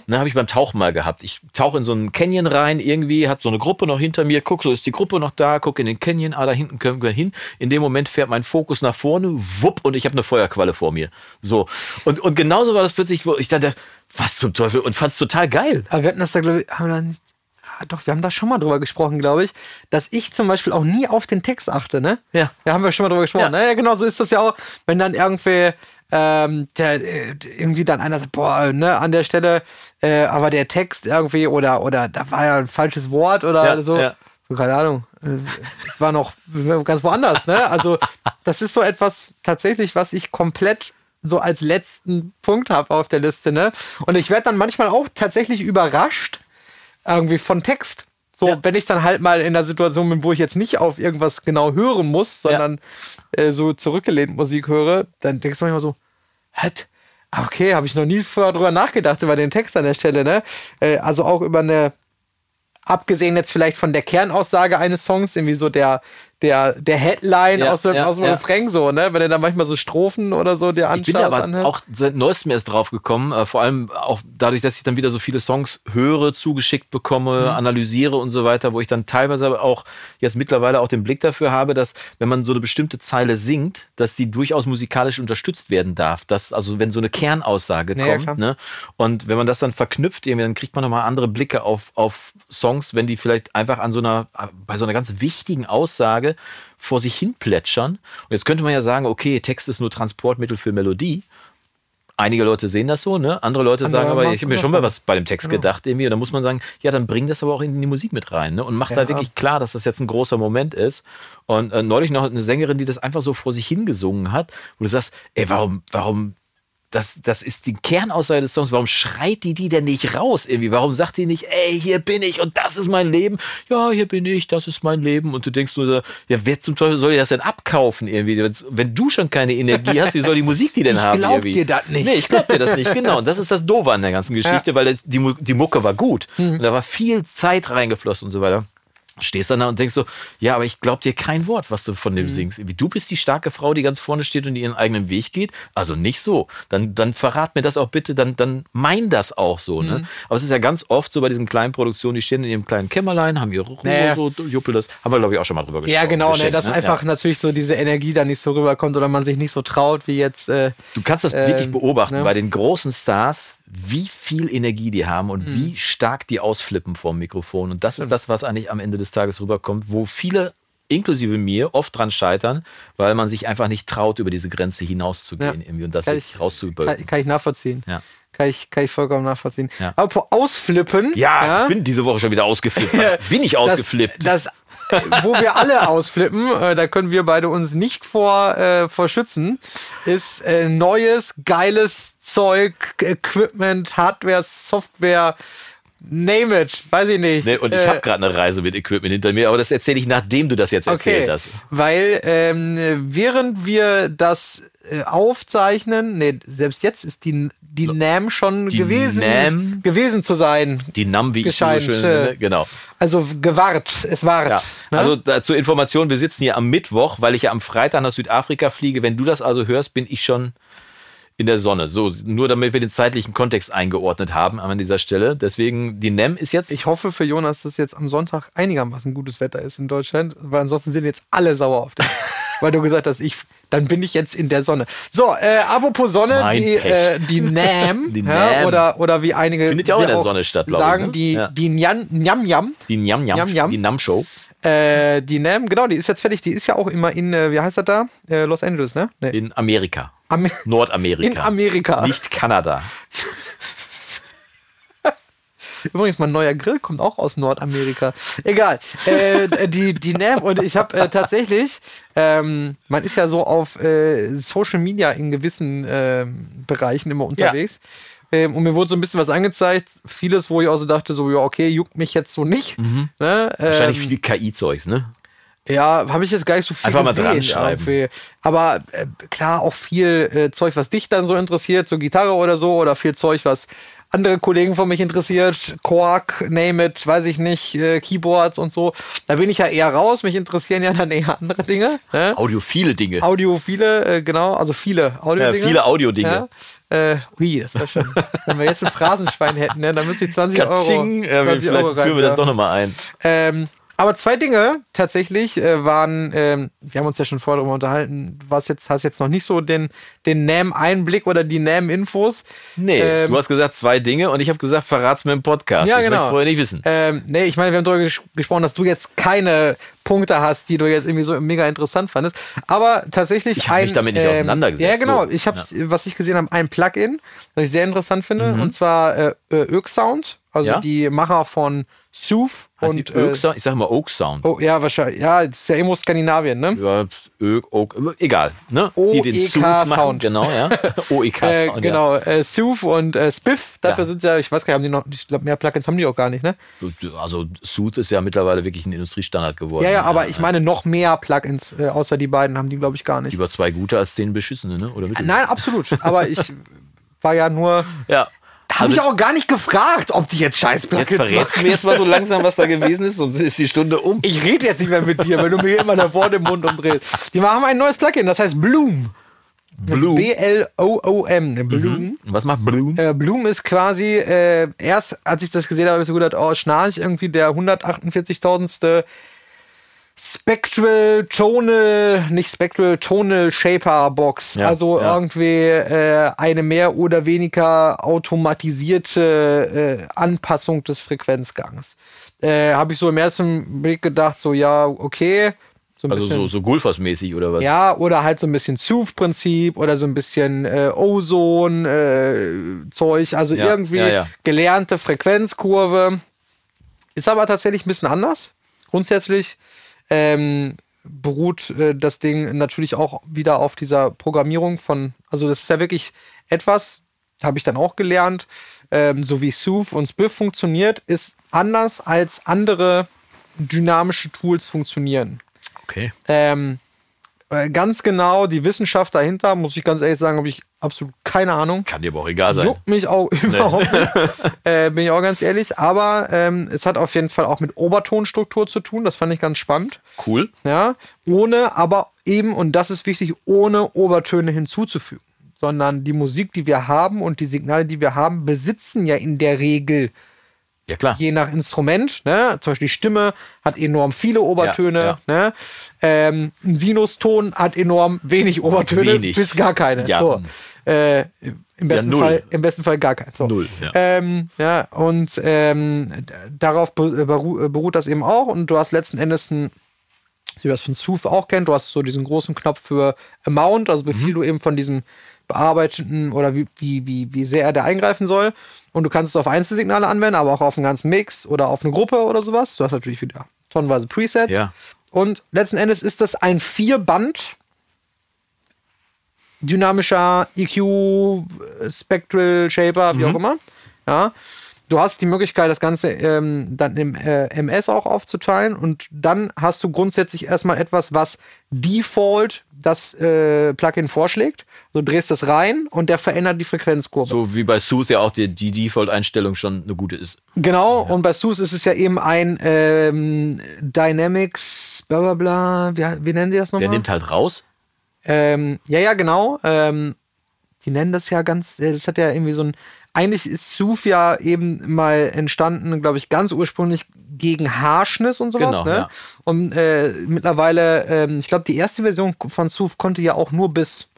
Speaker 1: Ne, habe ich beim Tauchen mal gehabt. Ich tauche in so einen Canyon rein, irgendwie hat so eine Gruppe noch hinter mir, guck, so ist die Gruppe noch da, guck in den Canyon, ah, da hinten können wir hin. In dem Moment fährt mein Fokus nach vorne, wupp, und ich habe eine Feuerqualle vor mir. So. Und, und genauso war das plötzlich, wo ich dachte, was zum Teufel, und fand es total geil.
Speaker 2: Aber wir hatten das da, glaube ich, haben wir da nicht, doch, wir haben da schon mal drüber gesprochen, glaube ich, dass ich zum Beispiel auch nie auf den Text achte, ne?
Speaker 1: Ja.
Speaker 2: Da haben wir schon mal drüber gesprochen.
Speaker 1: Ja.
Speaker 2: Naja, genau so ist das ja auch, wenn dann irgendwie ähm, der, äh, irgendwie dann einer sagt, boah, ne, an der Stelle, äh, aber der Text irgendwie oder, oder da war ja ein falsches Wort oder
Speaker 1: Ja,
Speaker 2: so.
Speaker 1: ja.
Speaker 2: Keine Ahnung. äh, War noch ganz woanders, ne? Also, das ist so etwas tatsächlich, was ich komplett so als letzten Punkt habe auf der Liste, ne? Und ich werde dann manchmal auch tatsächlich überrascht, irgendwie von Text. So,
Speaker 1: Ja.
Speaker 2: wenn ich dann halt mal in der Situation bin, wo ich jetzt nicht auf irgendwas genau hören muss, sondern äh, so zurückgelehnt Musik höre, dann denkst du manchmal so, hat, okay, habe ich noch nie vorher drüber nachgedacht, über den Text an der Stelle, ne? Äh, also auch über eine, abgesehen jetzt vielleicht von der Kernaussage eines Songs, irgendwie so der, der, der Headline
Speaker 1: Ja,
Speaker 2: aus dem,
Speaker 1: ja,
Speaker 2: aus dem
Speaker 1: ja.
Speaker 2: Refrain so, ne? Wenn du dann manchmal so Strophen oder so dir anschaust.
Speaker 1: Ich bin da aber
Speaker 2: anhörst.
Speaker 1: auch seit neuestem erst drauf gekommen, äh, vor allem auch dadurch, dass ich dann wieder so viele Songs höre, zugeschickt bekomme,
Speaker 2: Mhm.
Speaker 1: analysiere und so weiter, wo ich dann teilweise aber auch jetzt mittlerweile auch den Blick dafür habe, dass wenn man so eine bestimmte Zeile singt, dass die durchaus musikalisch unterstützt werden darf. Dass, also wenn so eine Kernaussage kommt, ne? Und wenn man das dann verknüpft, irgendwie, dann kriegt man nochmal andere Blicke auf, auf Songs, wenn die vielleicht einfach an so einer, bei so einer ganz wichtigen Aussage vor sich hin plätschern. Und jetzt könnte man ja sagen, okay, Text ist nur Transportmittel für Melodie. Einige Leute sehen das so, ne? Andere Leute
Speaker 2: Andere
Speaker 1: sagen aber, ich habe mir schon mal was bei dem Text
Speaker 2: Genau.
Speaker 1: gedacht irgendwie. Und dann muss man sagen, ja, dann bring das aber auch in die Musik mit rein, ne? Und mach da
Speaker 2: Ja.
Speaker 1: wirklich klar, dass das jetzt ein großer Moment ist. Und äh, neulich noch eine Sängerin, die das einfach so vor sich hingesungen hat, wo du sagst, ey, warum, warum, das, das ist die Kernaussage des Songs. Warum schreit die die denn nicht raus irgendwie? Warum sagt die nicht, ey, hier bin ich und das ist mein Leben? Ja, hier bin ich, das ist mein Leben. Und du denkst nur, so, ja, wer zum Teufel soll dir das denn abkaufen irgendwie? Wenn du schon keine Energie hast, wie soll die Musik die denn
Speaker 2: Ich
Speaker 1: haben?
Speaker 2: glaub
Speaker 1: irgendwie?
Speaker 2: dir das nicht.
Speaker 1: Nee, ich glaub dir das nicht, genau. Und das ist das Doofe an der ganzen Geschichte, weil das, die, die Mucke war gut.
Speaker 2: Mhm.
Speaker 1: Und da war viel Zeit reingeflossen und so weiter. Stehst dann da und denkst so, ja, aber ich glaub dir kein Wort, was du von
Speaker 2: Mhm.
Speaker 1: dem singst. Irgendwie, Du bist die starke Frau, die ganz vorne steht und ihren eigenen Weg geht. Also nicht so. Dann, dann verrat mir das auch bitte, dann, dann mein das auch so.
Speaker 2: Mhm.
Speaker 1: Ne? Aber es ist ja ganz oft so bei diesen kleinen Produktionen, die stehen in ihrem kleinen Kämmerlein, haben ihre Ruhe,
Speaker 2: Naja.
Speaker 1: so, juppel das. Haben wir, glaube ich, auch schon mal drüber gesprochen.
Speaker 2: ja, genau, ne, dass einfach natürlich so diese Energie da nicht so rüberkommt oder man sich nicht so traut, wie jetzt. Äh,
Speaker 1: Du kannst das
Speaker 2: Ähm,
Speaker 1: wirklich beobachten
Speaker 2: ne?
Speaker 1: bei den großen Stars, wie viel Energie die haben
Speaker 2: Mhm.
Speaker 1: und wie stark die ausflippen vorm Mikrofon. Und das ist das, was eigentlich am Ende des Tages rüberkommt, wo viele, inklusive mir, oft dran scheitern, weil man sich einfach nicht traut, über diese Grenze hinauszugehen
Speaker 2: Ja.
Speaker 1: irgendwie und das
Speaker 2: Kann
Speaker 1: wirklich
Speaker 2: ich-
Speaker 1: rauszubölken.
Speaker 2: kann, kann ich nachvollziehen.
Speaker 1: Ja.
Speaker 2: Kann ich, kann ich vollkommen nachvollziehen.
Speaker 1: Ja.
Speaker 2: Aber vor Ausflippen.
Speaker 1: Ja, ich bin diese Woche schon wieder ausgeflippt. bin ich ausgeflippt?
Speaker 2: Das, das wo wir alle ausflippen, äh, da können wir beide uns nicht vor, äh, vor schützen, ist äh, neues, geiles Zeug, Equipment, Hardware, Software, name it, weiß ich nicht.
Speaker 1: Nee, und ich
Speaker 2: Äh,
Speaker 1: habe gerade eine Reise mit Equipment hinter mir, aber das erzähle ich, nachdem du das jetzt erzählt
Speaker 2: Okay,
Speaker 1: hast.
Speaker 2: weil ähm, während wir das äh, aufzeichnen, nee, selbst jetzt ist die, die NAM schon
Speaker 1: Die
Speaker 2: gewesen,
Speaker 1: NAM?
Speaker 2: gewesen zu sein.
Speaker 1: Die NAM, wie ich so schön
Speaker 2: äh.
Speaker 1: Genau.
Speaker 2: Also gewahrt, es ward.
Speaker 1: Ja.
Speaker 2: ne?
Speaker 1: Also da, zur Information, wir sitzen hier am Mittwoch, weil ich ja am Freitag nach Südafrika fliege. Wenn du das also hörst, bin ich schon in der Sonne. So, nur damit wir den zeitlichen Kontext eingeordnet haben an dieser Stelle. Deswegen, die NEM ist jetzt.
Speaker 2: ich hoffe für Jonas, dass jetzt am Sonntag einigermaßen gutes Wetter ist in Deutschland, weil ansonsten sind jetzt alle sauer auf dich. weil du gesagt hast, ich, dann bin ich jetzt in der Sonne. So, äh, apropos Sonne,
Speaker 1: Mein
Speaker 2: die, äh, die NAM,
Speaker 1: Die
Speaker 2: ja, oder, oder wie einige
Speaker 1: Findet ja auch in der Sonne statt, glaub ich,
Speaker 2: sagen,
Speaker 1: ne?
Speaker 2: die,
Speaker 1: Ja.
Speaker 2: die Nyam Nyam,
Speaker 1: die Njam Njam,
Speaker 2: Njam Njam.
Speaker 1: die NAM Show.
Speaker 2: Äh, die NAM, genau, die ist jetzt fertig, die ist ja auch immer in, äh, wie heißt das da? Äh, Los Angeles, ne? Nee.
Speaker 1: In Amerika.
Speaker 2: Am
Speaker 1: Nordamerika.
Speaker 2: in Amerika.
Speaker 1: Nicht Kanada.
Speaker 2: Übrigens, mein neuer Grill kommt auch aus Nordamerika. Egal. Äh, die, die NAM und ich habe äh, tatsächlich, ähm, man ist ja so auf äh, Social Media in gewissen ähm, Bereichen immer unterwegs. Ähm, und mir wurde so ein bisschen was angezeigt. Vieles, wo ich auch so dachte, so, ja, okay, juckt mich jetzt so nicht. Ne?
Speaker 1: Mhm. Wahrscheinlich
Speaker 2: Ähm,
Speaker 1: viel KI-Zeugs, ne?
Speaker 2: ja, habe ich jetzt gar nicht so viel
Speaker 1: Einfach mal
Speaker 2: gesehen.
Speaker 1: dran schreiben.
Speaker 2: irgendwie. Aber äh, klar, auch viel äh, Zeug, was dich dann so interessiert, so Gitarre oder so, oder viel Zeug, was andere Kollegen von mich interessiert, Quark, name it, weiß ich nicht, äh, Keyboards und so. Da bin ich ja eher raus. Mich interessieren ja dann eher andere Dinge. Ne?
Speaker 1: Audiophile Dinge.
Speaker 2: Audiophile, äh, genau, also viele Audio-Dinge.
Speaker 1: Ja, viele Audiodinge.
Speaker 2: Ja. Äh, ui, das wäre schön. Wenn wir jetzt ein Phrasenschwein hätten, ne, dann müsste ich 20 Euro,
Speaker 1: Katsching. Ja,
Speaker 2: 20
Speaker 1: vielleicht
Speaker 2: Euro
Speaker 1: führen wir das doch nochmal ein.
Speaker 2: Ähm, aber zwei Dinge tatsächlich äh, waren, ähm, wir haben uns ja schon vorher darüber unterhalten, was jetzt, hast jetzt noch nicht so den, den NAM-Einblick oder die NAM-Infos.
Speaker 1: Nee,
Speaker 2: Ähm,
Speaker 1: du hast gesagt zwei Dinge und ich habe gesagt, verrat's mir im Podcast.
Speaker 2: Ja,
Speaker 1: Ich
Speaker 2: genau.
Speaker 1: möcht's vorher nicht wissen.
Speaker 2: Ähm, nee, ich meine, wir haben darüber ges gesprochen, dass du jetzt keine Punkte hast, die du jetzt irgendwie so mega interessant fandest. Aber tatsächlich.
Speaker 1: Ich hab mich damit nicht auseinandergesetzt,
Speaker 2: Ja, genau.
Speaker 1: so.
Speaker 2: Ich habe, was ich gesehen habe, ein Plugin, das ich sehr interessant finde. Und zwar äh, äh, Ök Sound, also
Speaker 1: Mhm. Ja?
Speaker 2: die Macher von Sooth und.
Speaker 1: Sound? Ich sage mal Oak Sound.
Speaker 2: oh, ja, wahrscheinlich. Ja, das ist ja irgendwo Skandinavien, ne?
Speaker 1: Ja, Oak, Oak, egal. Ne? Die den Suit machen,
Speaker 2: Sound.
Speaker 1: genau, ja. OEK
Speaker 2: Äh,
Speaker 1: Sound,
Speaker 2: genau, äh, Sooth und äh, Spiff, dafür
Speaker 1: Ja.
Speaker 2: sind ja, ich weiß gar nicht, haben die noch, ich glaube, mehr Plugins haben die auch gar nicht, ne?
Speaker 1: ja. Also Suit ist ja mittlerweile wirklich ein Industriestandard geworden.
Speaker 2: Ja, ja, aber ich meine, noch mehr Plugins, äh, außer die beiden, haben die, glaube ich, gar nicht.
Speaker 1: Über zwei gute als zehn beschissene, ne? Oder
Speaker 2: Nein, absolut. Aber ich war ja nur,
Speaker 1: Ja.
Speaker 2: Habe
Speaker 1: Also-
Speaker 2: ich auch gar nicht gefragt, ob die jetzt scheiß
Speaker 1: Jetzt verrätst du mir jetzt mal so langsam, was da gewesen ist, sonst ist die Stunde um.
Speaker 2: Ich rede jetzt nicht mehr mit dir, weil du mir immer da vor dem Mund umdrehst. Die haben ein neues Plugin, das heißt Bloom.
Speaker 1: Bloom.
Speaker 2: B-L-O-O-M. ne, Bloom.
Speaker 1: Was macht Bloom?
Speaker 2: Äh, Bloom ist quasi, äh, erst als ich das gesehen habe, habe ich so gedacht, oh, Schnarch, irgendwie der 148.000. Spectral Tonal, nicht Spectral Tonal Shaper Box.
Speaker 1: Ja,
Speaker 2: also
Speaker 1: ja.
Speaker 2: irgendwie äh, eine mehr oder weniger automatisierte äh, Anpassung des Frequenzgangs. Äh, habe ich so im ersten Blick gedacht, so ja, okay. So ein
Speaker 1: Also
Speaker 2: bisschen,
Speaker 1: so, so Gulfas-mäßig oder was?
Speaker 2: ja, oder halt so ein bisschen Sooth-Prinzip oder so ein bisschen äh, Ozon-Zeug. also
Speaker 1: Ja,
Speaker 2: irgendwie gelernte Frequenzkurve. Ist aber tatsächlich ein bisschen anders. Grundsätzlich ähm, beruht äh, das Ding natürlich auch wieder auf dieser Programmierung von, also das ist ja wirklich etwas, habe ich dann auch gelernt, ähm, so wie Sooth und Spiff funktioniert, ist anders als andere dynamische Tools funktionieren.
Speaker 1: Okay.
Speaker 2: Ähm, äh, ganz genau die Wissenschaft dahinter, muss ich ganz ehrlich sagen, habe ich absolut keine Ahnung.
Speaker 1: Kann dir aber auch egal sein.
Speaker 2: Juckt mich auch überhaupt nicht. Äh, bin ich auch ganz ehrlich. Aber ähm, es hat auf jeden Fall auch mit Obertonstruktur zu tun. Das fand ich ganz spannend.
Speaker 1: Cool.
Speaker 2: Ja, ohne aber eben, und das ist wichtig, ohne Obertöne hinzuzufügen. Sondern die Musik, die wir haben und die Signale, die wir haben, besitzen ja in der Regel
Speaker 1: Ja, klar.
Speaker 2: je nach Instrument. Ne? Zum Beispiel die Stimme hat enorm viele Obertöne.
Speaker 1: Ja,
Speaker 2: Ne? Ähm, ein Sinuston hat enorm wenig Obertöne,
Speaker 1: Wenig.
Speaker 2: bis gar keine.
Speaker 1: Ja.
Speaker 2: So. Äh, im, besten
Speaker 1: null.
Speaker 2: Fall, Im besten Fall gar keine. So.
Speaker 1: Null, ja.
Speaker 2: Ähm, ja, und ähm, darauf beru beru beruht das eben auch. Und du hast letzten Endes ein wie man das von Sooth auch kennt, du hast so diesen großen Knopf für Amount, also wie
Speaker 1: Mhm.
Speaker 2: du eben von diesem bearbeiteten oder wie, wie, wie, wie sehr er da eingreifen soll. Und du kannst es auf Einzelsignale anwenden, aber auch auf einen ganzen Mix oder auf eine Gruppe oder sowas. Du hast natürlich wieder tonnenweise Presets.
Speaker 1: Ja.
Speaker 2: Und letzten Endes ist das ein Vierband dynamischer EQ, Spectral Shaper, wie auch immer. Ja. Du hast die Möglichkeit, das Ganze ähm, dann im äh, MS auch aufzuteilen und dann hast du grundsätzlich erstmal etwas, was Default das äh, Plugin vorschlägt. Du drehst das rein und der verändert die Frequenzkurve.
Speaker 1: So wie bei Sooth ja auch die, die Default-Einstellung schon eine gute ist.
Speaker 2: Genau, und bei SUS ist es ja eben ein ähm, Dynamics, bla bla bla, wie, wie nennen die das
Speaker 1: Der
Speaker 2: nochmal?
Speaker 1: nimmt halt raus.
Speaker 2: Ähm, ja, ja, genau. Ähm, die nennen das ja ganz, äh, das hat ja irgendwie so ein, eigentlich ist Suf ja eben mal entstanden, glaube ich, ganz ursprünglich gegen Harshness und sowas.
Speaker 1: Genau,
Speaker 2: ne?
Speaker 1: ja.
Speaker 2: Und äh, mittlerweile, ähm, ich glaube, die erste Version von Suf konnte ja auch nur bis,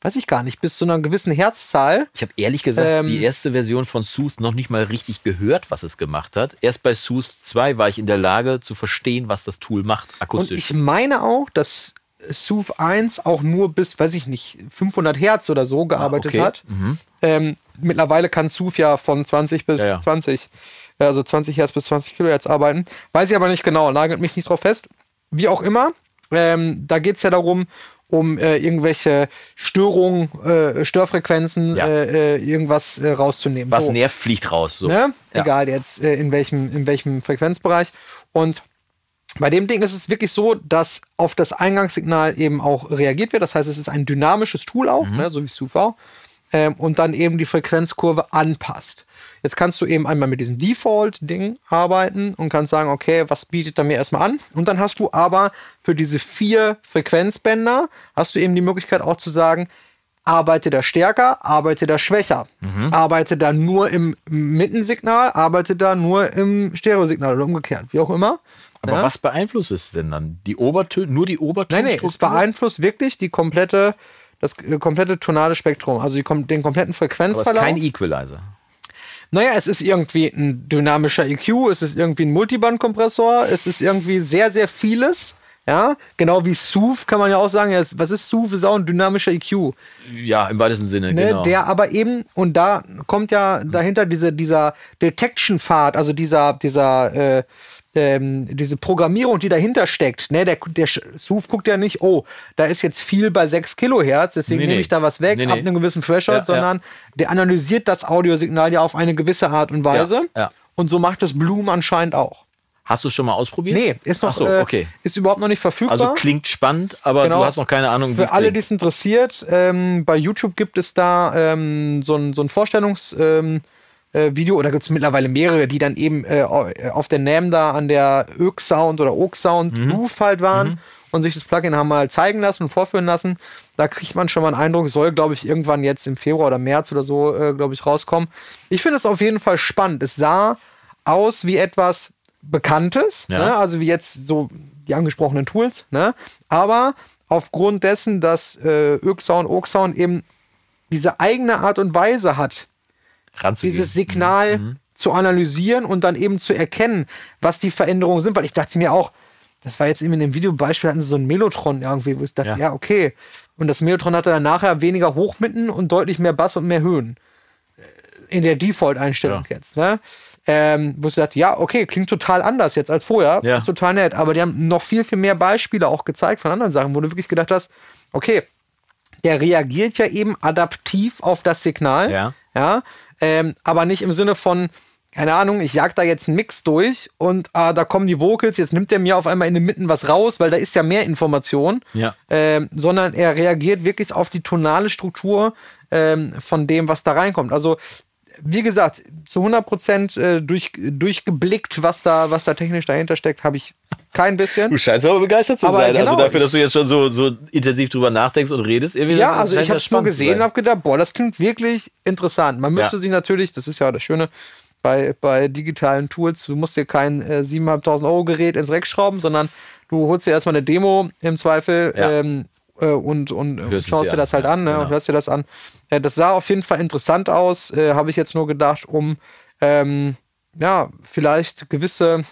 Speaker 2: weiß ich gar nicht, bis zu einer gewissen Herzzahl.
Speaker 1: Ich habe ehrlich gesagt
Speaker 2: Ähm,
Speaker 1: die erste Version von Sooth noch nicht mal richtig gehört, was es gemacht hat. Erst bei Sooth 2 war ich in der Lage zu verstehen, was das Tool macht,
Speaker 2: Und
Speaker 1: akustisch.
Speaker 2: ich meine auch, dass SUV 1 auch nur bis, weiß ich nicht, 500 Hertz oder so gearbeitet
Speaker 1: okay.
Speaker 2: hat. Ähm, mittlerweile kann SUV ja von 20 bis
Speaker 1: Ja, ja.
Speaker 2: 20, also 20 Hertz bis 20 Kilohertz arbeiten. Weiß ich aber nicht genau, nagelt mich nicht drauf fest. Wie auch immer, ähm, da geht es ja darum, um äh, irgendwelche Störungen, äh, Störfrequenzen,
Speaker 1: Ja.
Speaker 2: äh, äh, irgendwas äh, rauszunehmen.
Speaker 1: was
Speaker 2: So.
Speaker 1: nervt, fliegt raus. So.
Speaker 2: Ne? Egal jetzt äh, in, welchem, in welchem Frequenzbereich. Und bei dem Ding ist es wirklich so, dass auf das Eingangssignal eben auch reagiert wird. Das heißt, es ist ein dynamisches Tool auch,
Speaker 1: Mhm.
Speaker 2: ne, so wie SUV, ähm, und dann eben die Frequenzkurve anpasst. Jetzt kannst du eben einmal mit diesem Default-Ding arbeiten und kannst sagen, okay, was bietet er mir erstmal an? Und dann hast du aber für diese vier Frequenzbänder, hast du eben die Möglichkeit auch zu sagen, arbeite da stärker, arbeite da schwächer.
Speaker 1: Mhm.
Speaker 2: Arbeite da nur im Mittensignal, arbeite da nur im Stereosignal oder umgekehrt, wie auch immer.
Speaker 1: Aber
Speaker 2: Ja?
Speaker 1: was beeinflusst es denn dann? Die Obertöne, nur die Obertöne?
Speaker 2: Nein, nee, es beeinflusst wirklich die komplette, das äh, komplette tonale Spektrum, also die, den kompletten
Speaker 1: Aber es
Speaker 2: Frequenzverlauf.
Speaker 1: ist kein Equalizer.
Speaker 2: Naja, es ist irgendwie ein dynamischer EQ, es ist irgendwie ein Multibandkompressor, es ist irgendwie sehr, sehr vieles. Ja, genau wie SUV kann man ja auch sagen, was ist SUV? Ist auch ein dynamischer EQ.
Speaker 1: Ja, im weitesten Sinne,
Speaker 2: Ne,
Speaker 1: genau.
Speaker 2: Der aber eben, und da kommt ja dahinter diese, dieser Detection-Pfad, also dieser, dieser, äh, ähm, diese Programmierung, die dahinter steckt. Ne, der, der SUV guckt ja nicht, oh, da ist jetzt viel bei 6 Kilohertz, deswegen
Speaker 1: Nee,
Speaker 2: nehme ich da was weg,
Speaker 1: Nee,
Speaker 2: ab einem gewissen Threshold,
Speaker 1: Ja, ja.
Speaker 2: sondern der analysiert das Audiosignal ja auf eine gewisse Art und Weise.
Speaker 1: Ja, ja.
Speaker 2: Und so macht das Bloom anscheinend auch.
Speaker 1: Hast du es schon mal ausprobiert?
Speaker 2: Nee, ist noch,
Speaker 1: so,
Speaker 2: äh,
Speaker 1: okay.
Speaker 2: ist überhaupt noch nicht verfügbar.
Speaker 1: Also klingt spannend, aber
Speaker 2: Genau.
Speaker 1: du hast noch keine Ahnung, wie
Speaker 2: Für alle, die es interessiert, ähm, bei YouTube gibt es da ähm, so ein, so ein Vorstellungs, ähm, äh, Video, oder gibt es mittlerweile mehrere, die dann eben äh, auf der NAM da an der Oak Sound oder Oak Sound mhm. Roof halt waren. Mhm und sich das Plugin haben mal zeigen lassen und vorführen lassen. Da kriegt man schon mal einen Eindruck, soll, glaube ich, irgendwann jetzt im Februar oder März oder so, äh, glaube ich, rauskommen. Ich finde es auf jeden Fall spannend. Es sah aus wie etwas Bekanntes, ja. ne? also wie jetzt so die angesprochenen Tools, ne? aber aufgrund dessen, dass äh, Öksound, Oaksound eben diese eigene Art und Weise hat, dieses Signal mhm. zu analysieren und dann eben zu erkennen, was die Veränderungen sind, weil ich dachte mir auch, das war jetzt eben in dem Videobeispiel, hatten sie so ein Melotron irgendwie, wo ich dachte, ja, ja okay. Und das Melotron hatte dann nachher weniger Hochmitten und deutlich mehr Bass und mehr Höhen. In der Default-Einstellung ja. jetzt, ne? Ähm, wo ich dachte, ja, okay, klingt total anders jetzt als vorher. Ja. Ist total nett. Aber die haben noch viel, viel mehr Beispiele auch gezeigt von anderen Sachen, wo du wirklich gedacht hast, okay, der reagiert ja eben adaptiv auf das Signal. Ja. ja ähm, aber nicht im Sinne von, keine Ahnung, ich jag da jetzt einen Mix durch und ah, da kommen die Vocals, jetzt nimmt er mir auf einmal in den Mitten was raus, weil da ist ja mehr Information, ja. Ähm, sondern er reagiert wirklich auf die tonale Struktur ähm, von dem, was da reinkommt. Also wie gesagt, zu 100 Prozent äh, durch, durchgeblickt, was da, was da technisch dahinter steckt, habe ich kein bisschen.
Speaker 1: Du scheinst aber begeistert zu aber sein. Also genau, also dafür, dass du jetzt schon so, so intensiv drüber nachdenkst und redest.
Speaker 2: Irgendwie ja, also ich habe es nur gesehen und habe gedacht, boah, das klingt wirklich interessant. Man müsste ja. sich natürlich, das ist ja das Schöne, bei, bei digitalen Tools. Du musst dir kein äh, 7.500 Euro Gerät ins Reck schrauben, sondern du holst dir erstmal eine Demo im Zweifel ja. ähm, äh, und, und hörst schaust dir das halt an ne, genau. und hörst dir das an. Äh, das sah auf jeden Fall interessant aus, äh, habe ich jetzt nur gedacht, um ähm, ja, vielleicht gewisse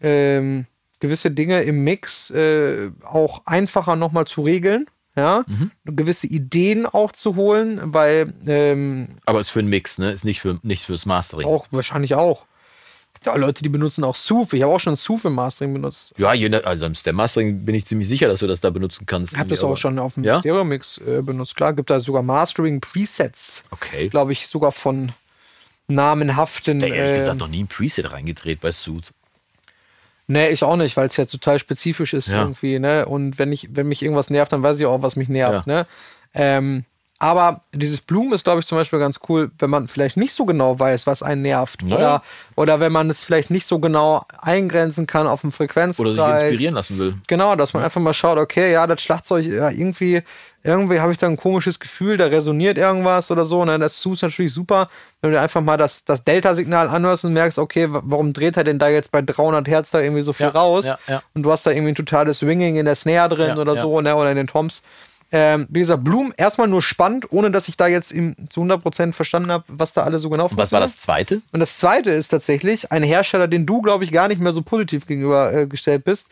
Speaker 2: ähm, gewisse Dinge im Mix äh, auch einfacher nochmal zu regeln ja, mhm. gewisse Ideen auch zu holen, weil. Ähm,
Speaker 1: Aber ist für einen Mix, ne? Ist nicht, für, nicht fürs Mastering.
Speaker 2: Auch, wahrscheinlich auch. Da Leute, die benutzen auch Sooth. Ich habe auch schon Sooth im Mastering benutzt.
Speaker 1: Ja, also im Step Mastering bin ich ziemlich sicher, dass du das da benutzen kannst.
Speaker 2: Ich habe das auch schon auf dem ja? Stereo Mix äh, benutzt. Klar, gibt da sogar Mastering Presets. Okay. Glaube ich, sogar von namenhaften.
Speaker 1: Ich habe ehrlich äh, gesagt noch nie ein Preset reingedreht bei Sooth.
Speaker 2: Nee, ich auch nicht, weil es ja total spezifisch ist ja. irgendwie, ne? Und wenn ich, wenn mich irgendwas nervt, dann weiß ich auch, was mich nervt, ja. ne? Ähm, aber dieses Blumen ist, glaube ich, zum Beispiel ganz cool, wenn man vielleicht nicht so genau weiß, was einen nervt. Ja. Oder, oder wenn man es vielleicht nicht so genau eingrenzen kann auf dem Frequenzbereich.
Speaker 1: Oder sich inspirieren lassen will.
Speaker 2: Genau, dass man einfach mal schaut, okay, ja, das Schlagzeug, ja, irgendwie irgendwie habe ich da ein komisches Gefühl, da resoniert irgendwas oder so. Ne? Das ist natürlich super, wenn du einfach mal das, das Delta-Signal anhörst und merkst, okay, warum dreht er denn da jetzt bei 300 Hertz da irgendwie so viel ja, raus? Ja, ja. Und du hast da irgendwie ein totales Swinging in der Snare drin oder so, ne? oder in den Toms. Ähm, wie gesagt, Bloom erstmal nur spannend, ohne dass ich da jetzt im, zu 100% verstanden habe, was da alle so genau
Speaker 1: und Was war das zweite?
Speaker 2: Und das zweite ist tatsächlich ein Hersteller, den du, glaube ich, gar nicht mehr so positiv gegenübergestellt äh, bist.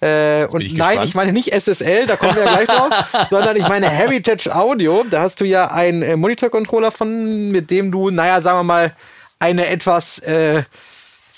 Speaker 2: Äh, und ich nein, gespannt. ich meine nicht SSL, da kommen wir ja gleich drauf, sondern ich meine Heritage Audio. Da hast du ja einen äh, Monitor-Controller von, mit dem du, naja, sagen wir mal, eine etwas äh,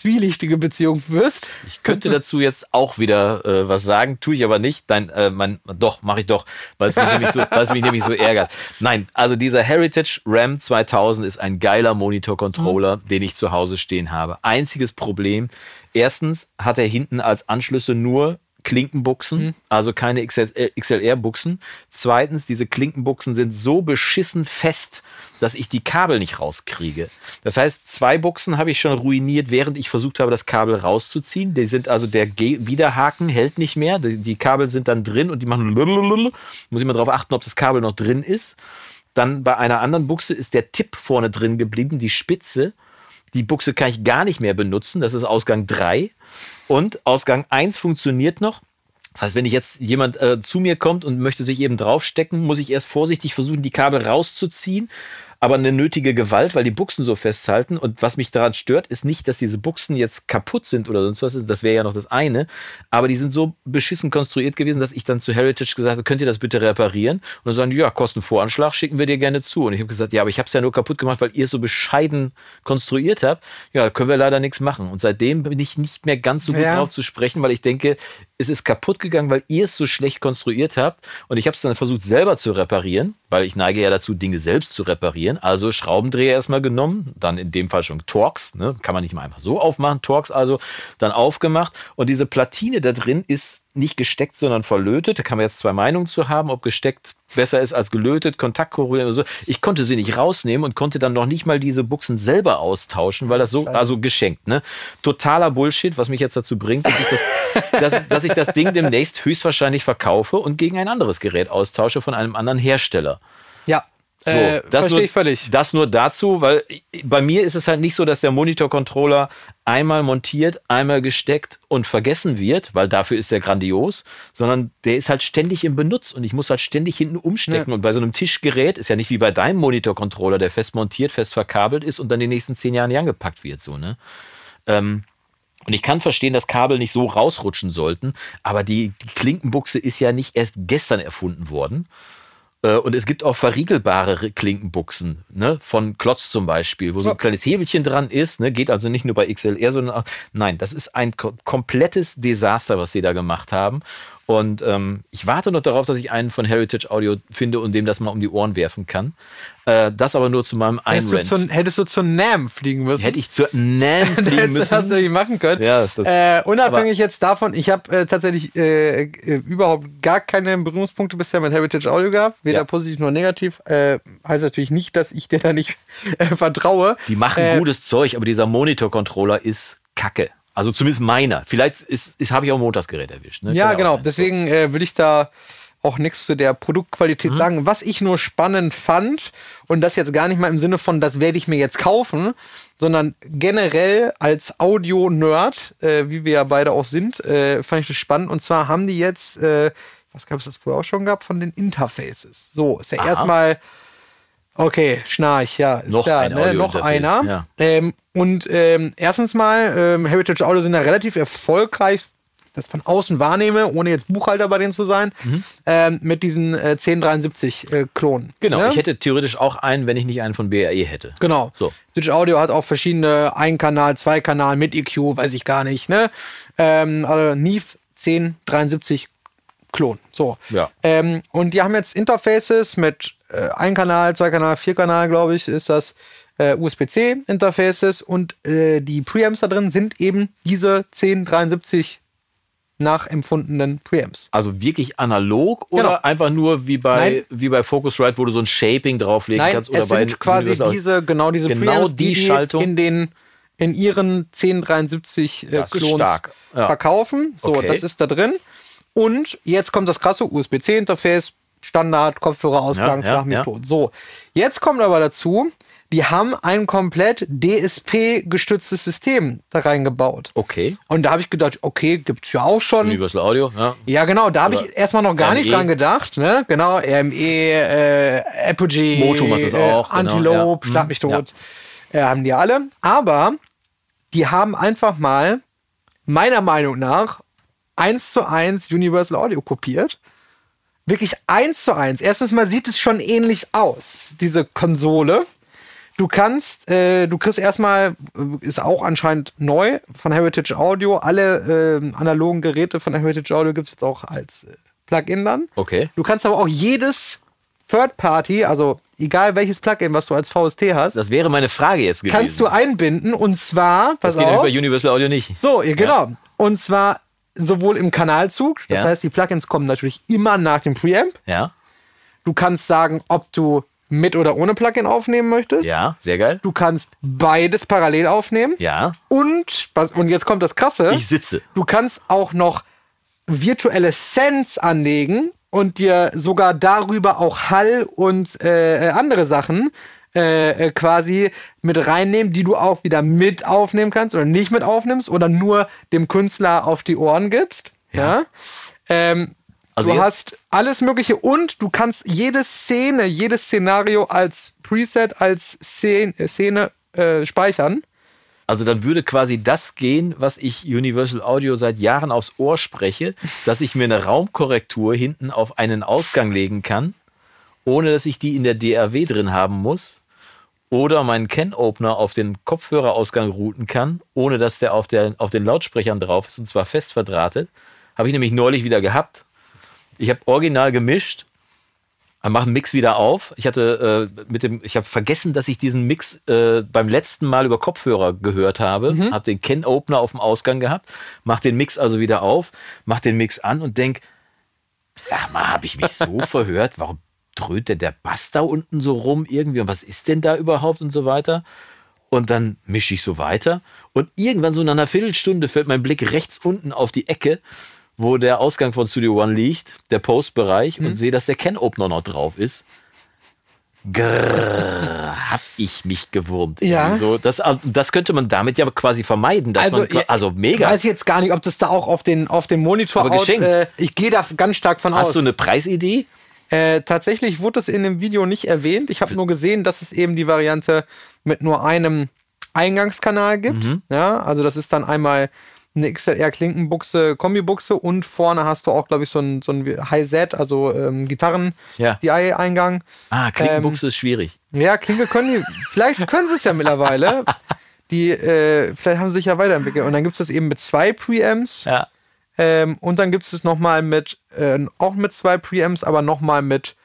Speaker 2: zwielichtige Beziehung wirst.
Speaker 1: Ich könnte dazu jetzt auch wieder äh, was sagen, tue ich aber nicht. Nein, äh, mein, doch, mache ich doch, weil es mich, nämlich so, mich nämlich so ärgert. Nein, also dieser Heritage RAM 2000 ist ein geiler Monitor-Controller, mhm. den ich zu Hause stehen habe. Einziges Problem, erstens hat er hinten als Anschlüsse nur Klinkenbuchsen, mhm. also keine XLR-Buchsen. Zweitens, diese Klinkenbuchsen sind so beschissen fest, dass ich die Kabel nicht rauskriege. Das heißt, zwei Buchsen habe ich schon ruiniert, während ich versucht habe, das Kabel rauszuziehen. Die sind also der Ge Widerhaken hält nicht mehr. Die, die, Kabel sind dann drin und die machen muss ich mal darauf achten, ob das Kabel noch drin ist. Dann bei einer anderen Buchse ist der Tipp vorne drin geblieben, die Spitze. Die Buchse kann ich gar nicht mehr benutzen. Das ist Ausgang 3. Und Ausgang 1 funktioniert noch. Das heißt, wenn ich jetzt jemand äh, zu mir kommt und möchte sich eben draufstecken, muss ich erst vorsichtig versuchen, die Kabel rauszuziehen aber eine nötige Gewalt, weil die Buchsen so festhalten. Und was mich daran stört, ist nicht, dass diese Buchsen jetzt kaputt sind oder sonst was. Das wäre ja noch das eine. Aber die sind so beschissen konstruiert gewesen, dass ich dann zu Heritage gesagt habe, könnt ihr das bitte reparieren? Und dann sagen ja, Kostenvoranschlag schicken wir dir gerne zu. Und ich habe gesagt, ja, aber ich habe es ja nur kaputt gemacht, weil ihr es so bescheiden konstruiert habt. Ja, da können wir leider nichts machen. Und seitdem bin ich nicht mehr ganz so gut ja. drauf zu sprechen, weil ich denke, es ist kaputt gegangen, weil ihr es so schlecht konstruiert habt. Und ich habe es dann versucht selber zu reparieren weil ich neige ja dazu, Dinge selbst zu reparieren. Also Schraubendreher erstmal genommen, dann in dem Fall schon Torx, ne? kann man nicht mal einfach so aufmachen, Torx also dann aufgemacht und diese Platine da drin ist nicht gesteckt, sondern verlötet. Da kann man jetzt zwei Meinungen zu haben, ob gesteckt besser ist als gelötet, Kontaktkorrosion oder so. Ich konnte sie nicht rausnehmen und konnte dann noch nicht mal diese Buchsen selber austauschen, weil das so, also geschenkt, ne? Totaler Bullshit, was mich jetzt dazu bringt, dass ich das, dass, dass ich das Ding demnächst höchstwahrscheinlich verkaufe und gegen ein anderes Gerät austausche von einem anderen Hersteller.
Speaker 2: Ja.
Speaker 1: So,
Speaker 2: äh,
Speaker 1: das
Speaker 2: verstehe
Speaker 1: nur,
Speaker 2: ich völlig.
Speaker 1: Das nur dazu, weil bei mir ist es halt nicht so, dass der Monitor-Controller einmal montiert, einmal gesteckt und vergessen wird, weil dafür ist der grandios, sondern der ist halt ständig im Benutz und ich muss halt ständig hinten umstecken.
Speaker 2: Ja.
Speaker 1: Und bei so einem Tischgerät ist ja nicht wie bei deinem Monitor-Controller, der fest montiert, fest verkabelt ist und dann die nächsten zehn Jahre nicht angepackt wird. So, ne? Ähm, und ich kann verstehen, dass Kabel nicht so rausrutschen sollten, aber die, die Klinkenbuchse ist ja nicht erst gestern erfunden worden. Äh, Und es gibt auch verriegelbare Klinkenbuchsen, ne, von Klotz zum Beispiel, wo so ein kleines Hebelchen dran ist, ne, geht also nicht nur bei XLR, sondern auch, nein, das ist ein ko komplettes Desaster, was sie da gemacht haben. Und ähm, ich warte noch darauf, dass ich einen von Heritage Audio finde und dem das mal um die Ohren werfen kann. Äh, das aber nur zu meinem
Speaker 2: Hättest du, zu, hättest du zur NAM fliegen müssen.
Speaker 1: Hätte ich zur NAM fliegen müssen.
Speaker 2: Du nicht machen können.
Speaker 1: Ja, das-
Speaker 2: äh, unabhängig jetzt davon, ich habe äh, tatsächlich äh, äh, überhaupt gar keine Berührungspunkte bisher mit Heritage Audio gehabt, weder
Speaker 1: Ja.
Speaker 2: positiv noch negativ. Äh, heißt natürlich nicht, dass ich dir da nicht vertraue.
Speaker 1: Die machen gutes Zeug, aber dieser Monitor-Controller ist kacke. Also zumindest meiner. Vielleicht ist, ist, habe ich auch ein Montagsgerät erwischt. Ne?
Speaker 2: Ja, genau. Deswegen äh, will ich da auch nichts zu der Produktqualität sagen. Was ich nur spannend fand, und das jetzt gar nicht mal im Sinne von, das werde ich mir jetzt kaufen, sondern generell als Audio-Nerd, äh, wie wir ja beide auch sind, äh, fand ich das spannend. Und zwar haben die jetzt, äh, was gab es das vorher auch schon gehabt, von den Interfaces. So, ist ja
Speaker 1: Aha.
Speaker 2: erstmal. Okay, Schnarch, ja, ist
Speaker 1: Noch
Speaker 2: klar,
Speaker 1: ein
Speaker 2: ne? Noch einer.
Speaker 1: ja.
Speaker 2: Ähm, und ähm, erstens mal, ähm, Heritage Audio sind ja relativ erfolgreich, das von außen wahrnehme, ohne jetzt Buchhalter bei denen zu sein, ähm, mit diesen äh, 1073 äh, Klonen.
Speaker 1: Genau,
Speaker 2: ne?
Speaker 1: ich hätte theoretisch auch einen, wenn ich nicht einen von BRE hätte.
Speaker 2: Genau.
Speaker 1: So.
Speaker 2: Heritage Audio hat auch verschiedene Ein-Kanal, Zwei-Kanal mit EQ, weiß ich gar nicht. Ne? Ähm, also Neve 1073 Klon. So.
Speaker 1: Ja.
Speaker 2: Ähm, und die haben jetzt Interfaces mit äh, ein Kanal, zwei Kanal, vier Kanal, glaube ich, ist das äh, USB-C Interfaces und äh, die Preamps da drin sind eben diese 1073 nachempfundenen Preamps.
Speaker 1: Also wirklich analog oder
Speaker 2: Genau.
Speaker 1: einfach nur wie bei,
Speaker 2: Nein.
Speaker 1: wie bei Focusrite, wo du so ein Shaping drauflegen
Speaker 2: Nein,
Speaker 1: kannst? Oder
Speaker 2: es sind quasi diese, genau diese
Speaker 1: Genau
Speaker 2: Preamps,
Speaker 1: die
Speaker 2: die,
Speaker 1: Schaltung?
Speaker 2: in den in ihren 1073 äh, Klons
Speaker 1: ja.
Speaker 2: verkaufen. So,
Speaker 1: Okay.
Speaker 2: das ist da drin. Und jetzt kommt das krasse USB-C-Interface, Standard, Kopfhörerausgang,
Speaker 1: Ja, ja,
Speaker 2: schlag mich
Speaker 1: ja.
Speaker 2: tot. So, jetzt kommt aber dazu, die haben ein komplett DSP-gestütztes System da reingebaut.
Speaker 1: Okay.
Speaker 2: Und da habe ich gedacht, okay, gibt's ja auch schon.
Speaker 1: Universal Audio, ja.
Speaker 2: Ja, genau, da habe ich erstmal noch gar nicht
Speaker 1: RME.
Speaker 2: dran gedacht. Ne? Genau, RME, äh, Apogee,
Speaker 1: Moto macht das auch,
Speaker 2: äh,
Speaker 1: genau,
Speaker 2: Antelope,
Speaker 1: ja.
Speaker 2: schlag
Speaker 1: Mhm,
Speaker 2: mich tot. Äh, haben die alle. Aber die haben einfach mal, meiner Meinung nach, eins zu eins Universal Audio kopiert. Wirklich eins zu eins. Erstens mal sieht es schon ähnlich aus, diese Konsole. Du kannst, äh, du kriegst erstmal, äh, ist auch anscheinend neu von Heritage Audio. Alle äh, analogen Geräte von Heritage Audio gibt es jetzt auch als äh, Plugin dann.
Speaker 1: Okay.
Speaker 2: Du kannst aber auch jedes Third Party, also egal welches Plugin, was du als VST hast,
Speaker 1: Das wäre meine Frage jetzt gewesen.
Speaker 2: kannst du einbinden und zwar, pass
Speaker 1: das geht
Speaker 2: auf,
Speaker 1: nämlich bei Universal Audio nicht.
Speaker 2: so, ja, genau. Und zwar sowohl im Kanalzug, das
Speaker 1: Ja.
Speaker 2: heißt, die Plugins kommen natürlich immer nach dem Preamp.
Speaker 1: Ja,
Speaker 2: Du kannst sagen, ob du mit oder ohne Plugin aufnehmen möchtest.
Speaker 1: ja, sehr geil.
Speaker 2: Du kannst beides parallel aufnehmen.
Speaker 1: Ja,
Speaker 2: Und, und jetzt kommt das Krasse.
Speaker 1: ich sitze.
Speaker 2: Du kannst auch noch virtuelle Sends anlegen und dir sogar darüber auch Hall und äh, äh, andere Sachen äh, äh, quasi mit reinnehmen, die du auch wieder mit aufnehmen kannst oder nicht mit aufnimmst oder nur dem Künstler auf die Ohren gibst. Ja. Ähm,
Speaker 1: Also
Speaker 2: du hast alles Mögliche und du kannst jede Szene, jedes Szenario als Preset, als Szene, Szene äh, speichern.
Speaker 1: Also dann würde quasi das gehen, was ich Universal Audio seit Jahren aufs Ohr spreche, dass ich mir eine Raumkorrektur hinten auf einen Ausgang legen kann, ohne dass ich die in der DAW drin haben muss. Oder meinen Can-Opener auf den Kopfhörerausgang routen kann, ohne dass der auf, der auf den Lautsprechern drauf ist und zwar fest verdrahtet. Habe ich nämlich neulich wieder gehabt. Ich habe original gemischt. Mach einen Mix wieder auf. Ich hatte äh, mit dem, ich habe vergessen, dass ich diesen Mix äh, beim letzten Mal über Kopfhörer gehört habe. Mhm. Hab den Ken Opener auf dem Ausgang gehabt. Mach den Mix also wieder auf, mach den Mix an und denk, sag mal, habe ich mich so verhört? Warum denn der Bass da unten so rum irgendwie? Und was ist denn da überhaupt und so weiter? Und dann mische ich so weiter. Und irgendwann so nach einer Viertelstunde fällt mein Blick rechts unten auf die Ecke wo der Ausgang von Studio One liegt, der Postbereich, mhm. und sehe, dass der Can-Opener noch drauf ist. Grrr, hab ich mich gewurmt.
Speaker 2: Ja.
Speaker 1: So, das, das könnte man damit ja quasi vermeiden.
Speaker 2: also,
Speaker 1: man, also mega.
Speaker 2: Ich weiß jetzt gar nicht, ob das da auch auf den, auf dem Monitor
Speaker 1: Aber geschenkt.
Speaker 2: Äh, ich gehe da ganz stark von
Speaker 1: Hast
Speaker 2: aus.
Speaker 1: Hast du eine Preisidee?
Speaker 2: Äh, tatsächlich wurde das in dem Video nicht erwähnt. Ich habe nur gesehen, dass es eben die Variante mit nur einem Eingangskanal gibt. Mhm. Ja, also das ist dann einmal eine XLR-Klinkenbuchse, Kombibuchse und vorne hast du auch, glaube ich, so ein, so ein High-Z, also ähm, Gitarren-DI-Eingang.
Speaker 1: Ah, Klinkenbuchse ähm, ist schwierig.
Speaker 2: Ja, Klinke können die, vielleicht können sie es ja mittlerweile. Die, äh, vielleicht haben sie sich ja weiterentwickelt. Und dann gibt es das eben mit zwei Preamps.
Speaker 1: Ja.
Speaker 2: Ähm, und dann gibt es es nochmal mit, äh, auch mit zwei Preamps, aber nochmal mit,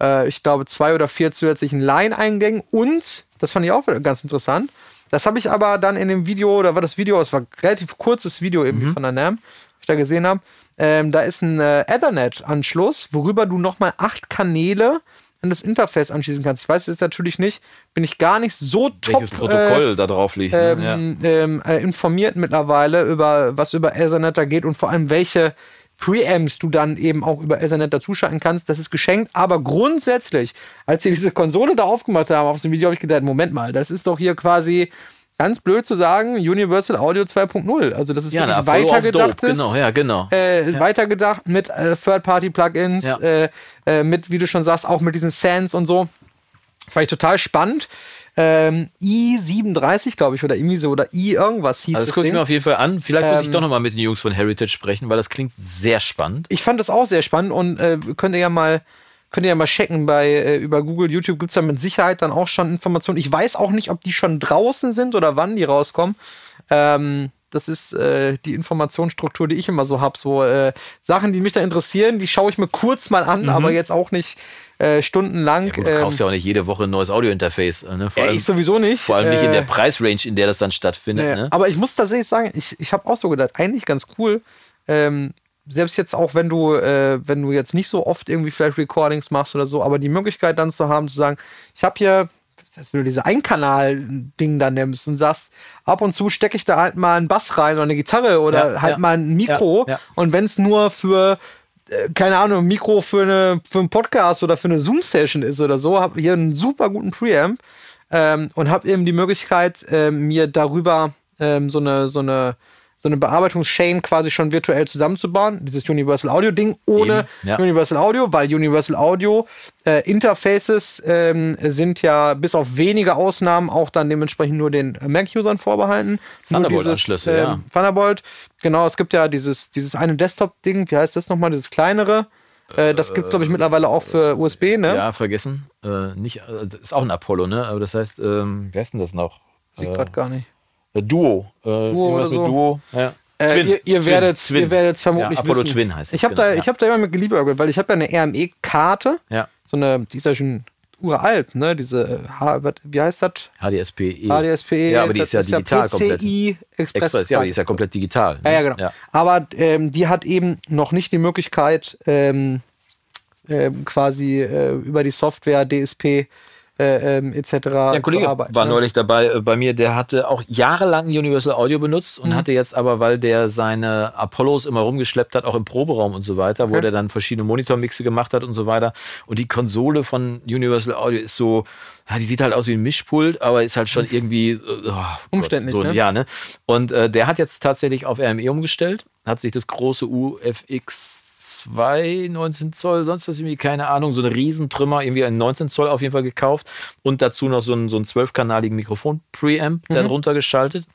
Speaker 2: äh, ich glaube, zwei oder vier zusätzlichen Line-Eingängen. Und, das fand ich auch ganz interessant, das habe ich aber dann in dem Video, da war das Video, es war ein relativ kurzes Video irgendwie mhm. von der NAM, ich da gesehen habe. Ähm, da ist ein äh, Ethernet-Anschluss, worüber du nochmal acht Kanäle an das Interface anschließen kannst. Ich weiß jetzt natürlich nicht, bin ich gar nicht so top
Speaker 1: Welches Protokoll äh, da drauf liegt.
Speaker 2: Ne? Ähm, ja. ähm, äh, informiert mittlerweile über was über Ethernet da geht und vor allem welche Preamps du dann eben auch über Ethernet dazuschalten kannst. Das ist geschenkt. Aber grundsätzlich, als sie diese Konsole da aufgemacht haben auf dem Video, habe ich gedacht, Moment mal, das ist doch hier quasi ganz blöd zu sagen, Universal Audio 2.0. Also das ist
Speaker 1: ja,
Speaker 2: wirklich weitergedacht.
Speaker 1: Genau, ja, genau.
Speaker 2: Äh, ja. Weitergedacht mit äh, Third-Party-Plugins,
Speaker 1: ja.
Speaker 2: äh, äh, mit, wie du schon sagst, auch mit diesen Sans und so. Fand ich total spannend. Ähm, i37, glaube ich, oder irgendwie so, oder i irgendwas hieß
Speaker 1: also das. Das gucke ich mir auf jeden Fall an. Vielleicht ähm, muss ich ähm, doch nochmal mit den Jungs von Heritage sprechen, weil das klingt sehr spannend.
Speaker 2: Ich fand das auch sehr spannend und äh, könnt ihr ja mal könnt ihr ja mal checken bei äh, über Google, YouTube gibt es da mit Sicherheit dann auch schon Informationen. Ich weiß auch nicht, ob die schon draußen sind oder wann die rauskommen. Ähm, das ist äh, die Informationsstruktur, die ich immer so habe. So äh, Sachen, die mich da interessieren, die schaue ich mir kurz mal an, mhm. aber jetzt auch nicht äh, stundenlang. Ja,
Speaker 1: gut, du kaufst ähm, ja auch nicht jede Woche ein neues Audiointerface. Äh, ne?
Speaker 2: Vor allem, ich sowieso nicht.
Speaker 1: Vor allem nicht in der äh, Preisrange, in der das dann stattfindet.
Speaker 2: Nee,
Speaker 1: ne?
Speaker 2: Aber ich muss tatsächlich sagen, ich, ich habe auch so gedacht, eigentlich ganz cool. Ähm, selbst jetzt auch, wenn du, äh, wenn du jetzt nicht so oft irgendwie vielleicht Recordings machst oder so, aber die Möglichkeit dann zu haben, zu sagen, ich habe hier das wenn du diese Einkanal-Ding da nimmst und sagst, ab und zu stecke ich da halt mal einen Bass rein oder eine Gitarre oder ja, halt ja. mal ein Mikro. Ja, und wenn es nur für, keine Ahnung, Mikro für, eine, für einen Podcast oder für eine Zoom-Session ist oder so, habe hier einen super guten Preamp ähm, und habe eben die Möglichkeit, äh, mir darüber ähm, so eine, so eine so eine Bearbeitungschain quasi schon virtuell zusammenzubauen. Dieses Universal Audio Ding ohne ja. Universal Audio, weil Universal Audio äh, Interfaces ähm, sind ja bis auf wenige Ausnahmen auch dann dementsprechend nur den Mac-Usern vorbehalten.
Speaker 1: Thunderbolt-Anschlüsse,
Speaker 2: ähm, ja. Thunderbolt, genau, es gibt ja dieses, dieses eine Desktop-Ding, wie heißt das nochmal, dieses kleinere. Äh, das gibt es, glaube ich, mittlerweile auch für USB, ne?
Speaker 1: Ja, vergessen. Äh, nicht, äh, ist auch ein Apollo, ne? Aber das heißt, ähm, wer ist denn das noch?
Speaker 2: Sieht äh, gerade gar nicht.
Speaker 1: Äh, Duo.
Speaker 2: Äh, Duo oder so.
Speaker 1: Duo. Ja.
Speaker 2: Äh, ihr, ihr, werdet, Twin. ihr werdet vermutlich
Speaker 1: ja, Apollo
Speaker 2: wissen.
Speaker 1: Twin heißt
Speaker 2: Ich habe
Speaker 1: genau,
Speaker 2: da, ja. hab da immer mit geliebäugelt, weil ich habe ja eine RME-Karte.
Speaker 1: Ja.
Speaker 2: So eine, die ist ja schon uralt, ne? Diese, wie heißt das?
Speaker 1: HDSPE.
Speaker 2: HDSPE.
Speaker 1: Ja, aber die ist ja digital
Speaker 2: ja PCI Express.
Speaker 1: Express. Ja, aber die ist ja komplett digital.
Speaker 2: Ne? Ja, ja, genau. Ja. Aber ähm, die hat eben noch nicht die Möglichkeit, ähm, äh, quasi äh, über die Software DSP äh, ähm, etc.
Speaker 1: Ja, ein Kollege arbeiten, war ne? neulich dabei äh, bei mir, der hatte auch jahrelang Universal Audio benutzt und mhm. hatte jetzt aber, weil der seine Apollos immer rumgeschleppt hat, auch im Proberaum und so weiter, wo okay. der dann verschiedene Monitormixe gemacht hat und so weiter. Und die Konsole von Universal Audio ist so, ja, die sieht halt aus wie ein Mischpult, aber ist halt schon irgendwie oh
Speaker 2: umständlich.
Speaker 1: Gott,
Speaker 2: so,
Speaker 1: ne? Ja, ne? Und äh, der hat jetzt tatsächlich auf RME umgestellt, hat sich das große UFX 2, 19 Zoll, sonst was irgendwie, keine Ahnung, so eine Riesentrümmer, irgendwie ein 19 Zoll auf jeden Fall gekauft und dazu noch so einen, so einen 12-kanaligen Mikrofon-Preamp mhm. darunter geschaltet.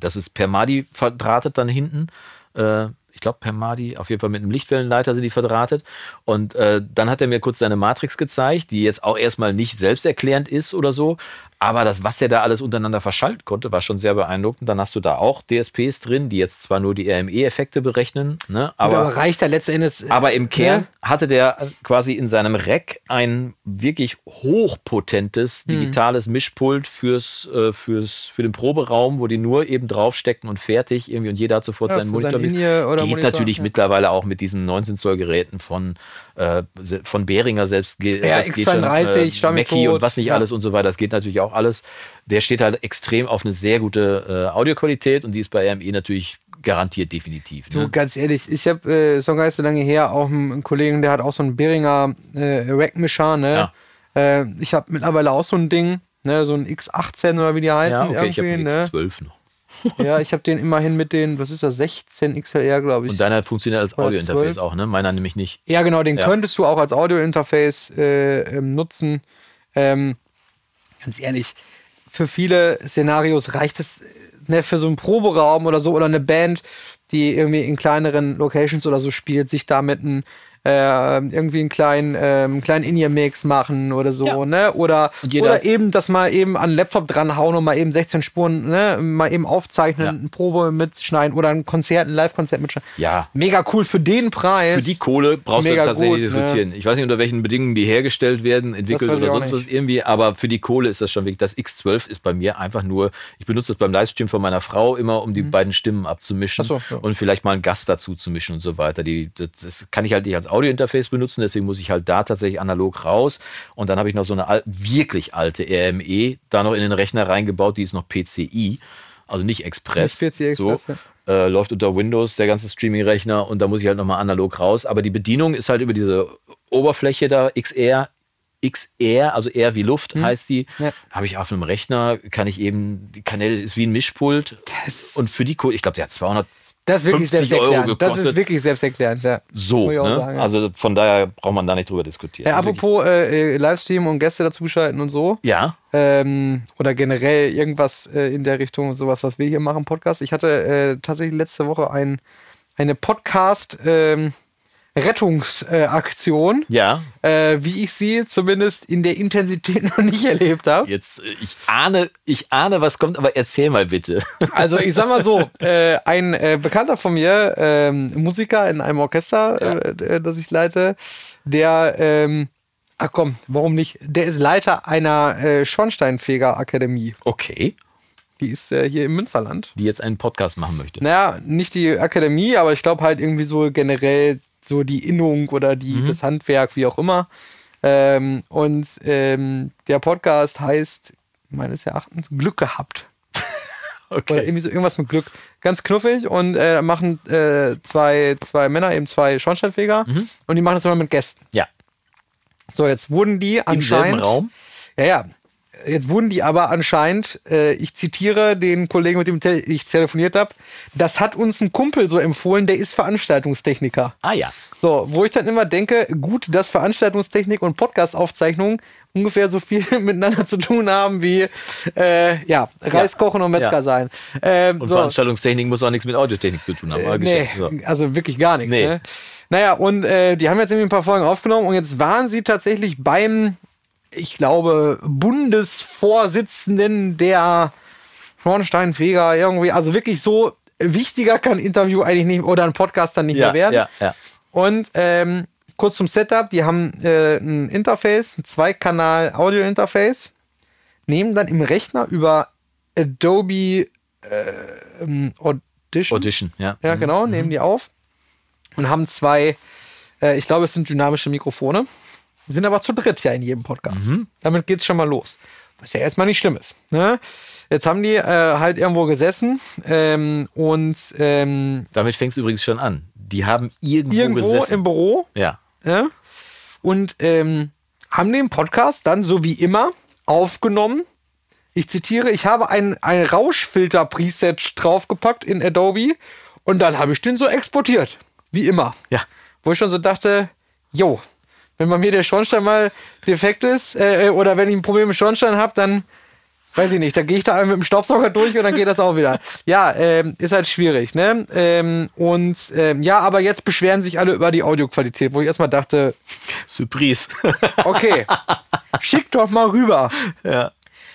Speaker 1: Das ist per MADI verdrahtet dann hinten. Äh, ich glaube, per MADI, auf jeden Fall mit einem Lichtwellenleiter sind die verdrahtet. Und äh, dann hat er mir kurz seine Matrix gezeigt, die jetzt auch erstmal nicht selbsterklärend ist oder so, Aber das, was der da alles untereinander verschalten konnte, war schon sehr beeindruckend. Dann hast du da auch DSPs drin, die jetzt zwar nur die RME-Effekte berechnen, ne? aber,
Speaker 2: aber reicht da letzten Endes. äh,
Speaker 1: aber im Kern
Speaker 2: ne?
Speaker 1: hatte der quasi in seinem Rack ein wirklich hochpotentes
Speaker 2: Hm.
Speaker 1: digitales Mischpult fürs, äh, fürs, für den Proberaum, wo die nur eben draufstecken und fertig irgendwie und jeder hat sofort
Speaker 2: Ja,
Speaker 1: seinen
Speaker 2: sein
Speaker 1: Monitor.
Speaker 2: Oder
Speaker 1: Geht
Speaker 2: Monitor,
Speaker 1: natürlich
Speaker 2: ja.
Speaker 1: mittlerweile auch mit diesen 19 Zoll Geräten von, äh, von Behringer selbst.
Speaker 2: Ja,
Speaker 1: das geht schon,
Speaker 2: X32, Schlag mich
Speaker 1: Mackie und was nicht
Speaker 2: Ja.
Speaker 1: alles und so weiter. Das geht natürlich auch alles. Der steht halt extrem auf eine sehr gute äh, Audioqualität und die ist bei RME natürlich garantiert definitiv.
Speaker 2: Du,
Speaker 1: Ne?
Speaker 2: ganz ehrlich, ich habe, äh, ist noch gar nicht so lange her, auch einen, Kollegen, der hat auch so einen Behringer äh, Rackmischer, ne? Äh, ich habe mittlerweile auch so ein Ding, ne? So ein X18 oder wie die heißen
Speaker 1: Ja, okay, ich habe
Speaker 2: ne?
Speaker 1: X12 noch.
Speaker 2: Ja, ich habe den immerhin mit den, was ist das, 16 XLR, glaube ich.
Speaker 1: Und deiner funktioniert als Audiointerface
Speaker 2: 12.
Speaker 1: auch, ne? Meiner nämlich nicht.
Speaker 2: Ja, genau, den
Speaker 1: Ja.
Speaker 2: könntest du auch als Audio-Interface äh, ähm, nutzen. Ähm, ganz ehrlich, für viele Szenarios reicht es äh, ne, für so einen Proberaum oder so oder eine Band, die irgendwie in kleineren Locations oder so spielt, sich damit ein äh, irgendwie einen kleinen, ähm, kleinen In-Ear-Mix machen oder so,
Speaker 1: Ja.
Speaker 2: ne? Oder, oder eben das mal eben an den Laptop dranhauen und mal eben 16 Spuren, ne? Mal eben aufzeichnen,
Speaker 1: Ja.
Speaker 2: eine Probe mitschneiden oder ein Konzert, ein Live-Konzert mitschneiden.
Speaker 1: Ja.
Speaker 2: Mega cool für den Preis.
Speaker 1: Für die Kohle brauchst
Speaker 2: Mega
Speaker 1: du tatsächlich
Speaker 2: gut, ne?
Speaker 1: diskutieren. Ich weiß nicht, unter welchen Bedingungen die hergestellt werden, entwickelt oder sonst was irgendwie, aber für die Kohle ist das schon wirklich. Das X12 ist bei mir einfach nur, ich benutze das beim Livestream von meiner Frau immer, um die beiden Stimmen abzumischen
Speaker 2: Mhm. So, ja.
Speaker 1: und vielleicht mal einen Gast dazu zu mischen und so weiter. Die, das, das kann ich halt nicht als Audiointerface benutzen, deswegen muss ich halt da tatsächlich analog raus. Und dann habe ich noch so eine al wirklich alte RME da noch in den Rechner reingebaut, die ist noch PCI. Also nicht Express.
Speaker 2: Nicht PCI
Speaker 1: so,
Speaker 2: Express,
Speaker 1: äh, läuft unter Windows, der ganze Streaming-Rechner, und da muss ich halt nochmal analog raus. Aber die Bedienung ist halt über diese Oberfläche da, XR, XR, also R wie Luft heißt die.
Speaker 2: Hm. Ja.
Speaker 1: Habe ich auf einem Rechner, kann ich eben, die Kanäle ist wie ein Mischpult.
Speaker 2: Das-
Speaker 1: und für die Kohle, ich glaube, der hat 200
Speaker 2: Das ist wirklich
Speaker 1: 50 Euro
Speaker 2: selbsterklärend. Das ist wirklich selbsterklärend, ja.
Speaker 1: so. Ne?
Speaker 2: sagen, ja.
Speaker 1: Also von daher braucht man da nicht drüber diskutieren.
Speaker 2: Ja,
Speaker 1: Also
Speaker 2: apropos äh, äh, Livestream und Gäste dazuschalten und so.
Speaker 1: ja,
Speaker 2: Ähm, oder generell irgendwas äh, in der Richtung, sowas, was wir hier machen, Podcast. Ich hatte äh, tatsächlich letzte Woche ein, eine Podcast- ähm, Rettungsaktion,
Speaker 1: ja.
Speaker 2: äh, wie ich sie zumindest in der Intensität noch nicht erlebt habe.
Speaker 1: Jetzt, äh, ich ahne, ich ahne, was kommt, aber erzähl mal bitte.
Speaker 2: Also ich sag mal so, äh, ein äh, Bekannter von mir, ähm, Musiker in einem Orchester, äh, äh, das ich leite, der, ähm, ach komm, warum nicht? Der ist Leiter einer äh, Schornsteinfeger-Akademie.
Speaker 1: Okay.
Speaker 2: Die ist äh, hier im Münsterland.
Speaker 1: Die jetzt einen Podcast machen möchte.
Speaker 2: Naja, nicht die Akademie, aber ich glaube halt irgendwie so generell so die Innung oder die, das Handwerk, wie auch immer. Ähm, und ähm, der Podcast heißt meines Erachtens Glück gehabt. Oder irgendwie so irgendwas mit Glück. Ganz knuffig und äh, machen äh, zwei, zwei Männer, eben zwei Schornsteinfeger und die machen das immer mit Gästen.
Speaker 1: Ja.
Speaker 2: So, jetzt wurden die
Speaker 1: Im
Speaker 2: anscheinend.
Speaker 1: selben Raum.
Speaker 2: Ja, ja. Jetzt wurden die aber anscheinend, äh, ich zitiere den Kollegen, mit dem te ich telefoniert habe, das hat uns ein Kumpel so empfohlen, der ist Veranstaltungstechniker.
Speaker 1: Ah ja.
Speaker 2: So, wo ich dann immer denke, gut, dass Veranstaltungstechnik und Podcastaufzeichnung ungefähr so viel miteinander zu tun haben wie äh, ja, Reis kochen und Metzger
Speaker 1: Ja.
Speaker 2: sein. Ähm,
Speaker 1: Und
Speaker 2: so.
Speaker 1: Veranstaltungstechnik muss auch nichts mit Audiotechnik zu tun haben.
Speaker 2: Äh, nee,
Speaker 1: so.
Speaker 2: also wirklich gar nichts.
Speaker 1: Nee.
Speaker 2: Ne? Naja, und äh, die haben jetzt irgendwie ein paar Folgen aufgenommen und jetzt waren sie tatsächlich beim, ich glaube, Bundesvorsitzenden der Schornsteinfeger irgendwie, also wirklich so wichtiger kann ein Interview eigentlich nicht oder ein Podcast dann nicht
Speaker 1: Ja,
Speaker 2: mehr werden.
Speaker 1: ja, ja.
Speaker 2: Und ähm, kurz zum Setup, die haben äh, ein Interface, ein Zweikanal-Audio-Interface, nehmen dann im Rechner über Adobe äh, Audition,
Speaker 1: Audition, ja.
Speaker 2: ja, genau, nehmen die auf und haben zwei, äh, ich glaube, es sind dynamische Mikrofone, sind aber zu dritt ja in jedem Podcast. Damit geht's schon mal los. Was ja erstmal nicht schlimm ist. Ne? Jetzt haben die äh, halt irgendwo gesessen ähm, und ähm,
Speaker 1: Damit fängt es übrigens schon an. Die haben irgendwo,
Speaker 2: irgendwo
Speaker 1: gesessen.
Speaker 2: im Büro
Speaker 1: ja.
Speaker 2: ja, und ähm, haben den Podcast dann so wie immer aufgenommen. Ich zitiere, ich habe ein, ein Rauschfilter-Preset draufgepackt in Adobe und dann habe ich den so exportiert. Wie immer.
Speaker 1: Ja.
Speaker 2: Wo ich schon so dachte, jo, wenn bei mir der Schornstein mal defekt ist äh, oder wenn ich ein Problem mit Schornstein habe, dann weiß ich nicht, dann gehe ich da einmal mit dem Staubsauger durch und dann geht das auch wieder. Ja, ähm, ist halt schwierig, ne? Ähm, und ähm, ja, aber jetzt beschweren sich alle über die Audioqualität, wo ich erstmal dachte,
Speaker 1: Surprise.
Speaker 2: okay, schick doch mal rüber.
Speaker 1: ja.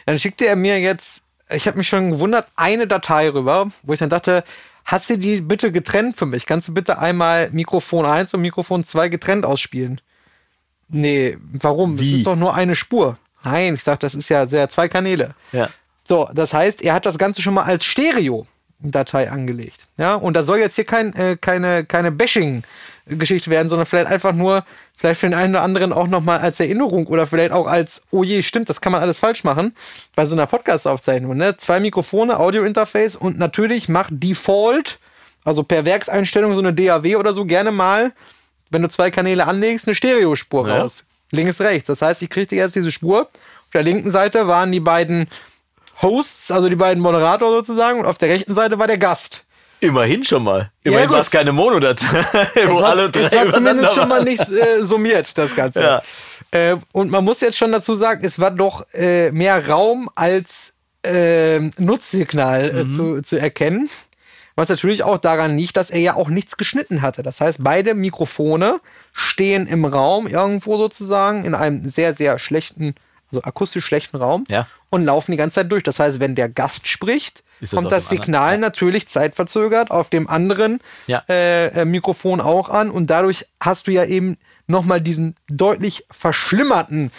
Speaker 2: Dann schickte er mir jetzt, ich habe mich schon gewundert, eine Datei rüber, wo ich dann dachte, hast du die bitte getrennt für mich? Kannst du bitte einmal Mikrofon 1 und Mikrofon 2 getrennt ausspielen? Nee, warum?
Speaker 1: Wie?
Speaker 2: Das ist doch nur eine Spur. Nein, ich sag, das ist ja sehr zwei Kanäle.
Speaker 1: Ja.
Speaker 2: So, das heißt, er hat das Ganze schon mal als Stereo-Datei angelegt. Ja, und da soll jetzt hier kein, äh, keine, keine Bashing-Geschichte werden, sondern vielleicht einfach nur, vielleicht für den einen oder anderen auch nochmal als Erinnerung oder vielleicht auch als, oh je, stimmt, das kann man alles falsch machen bei so einer Podcast-Aufzeichnung. Ne? Zwei Mikrofone, Audio-Interface und natürlich macht Default, also per Werkseinstellung, so eine DAW oder so gerne mal, wenn du zwei Kanäle anlegst, eine Stereospur
Speaker 1: Ja.
Speaker 2: raus. Links, rechts. Das heißt, ich kriegte erst diese Spur. Auf der linken Seite waren die beiden Hosts, also die beiden Moderatoren sozusagen, und auf der rechten Seite war der Gast.
Speaker 1: Immerhin schon mal.
Speaker 2: Ja,
Speaker 1: Immerhin
Speaker 2: gut.
Speaker 1: war es keine Monodatei, wo
Speaker 2: Es war,
Speaker 1: alle drei
Speaker 2: es war zumindest schon mal nicht äh, summiert, das Ganze.
Speaker 1: Ja.
Speaker 2: Äh, und man muss jetzt schon dazu sagen, es war doch äh, mehr Raum als äh, Nutzsignal äh, zu, zu erkennen. Was natürlich auch daran liegt, dass er ja auch nichts geschnitten hatte. Das heißt, beide Mikrofone stehen im Raum irgendwo sozusagen in einem sehr, sehr schlechten, also akustisch schlechten Raum
Speaker 1: Ja.
Speaker 2: und laufen die ganze Zeit durch. Das heißt, wenn der Gast spricht,
Speaker 1: das
Speaker 2: kommt das
Speaker 1: dem anderen?
Speaker 2: Signal natürlich zeitverzögert auf dem anderen
Speaker 1: Ja.
Speaker 2: äh, äh, Mikrofon auch an und dadurch hast du ja eben nochmal diesen deutlich verschlimmerten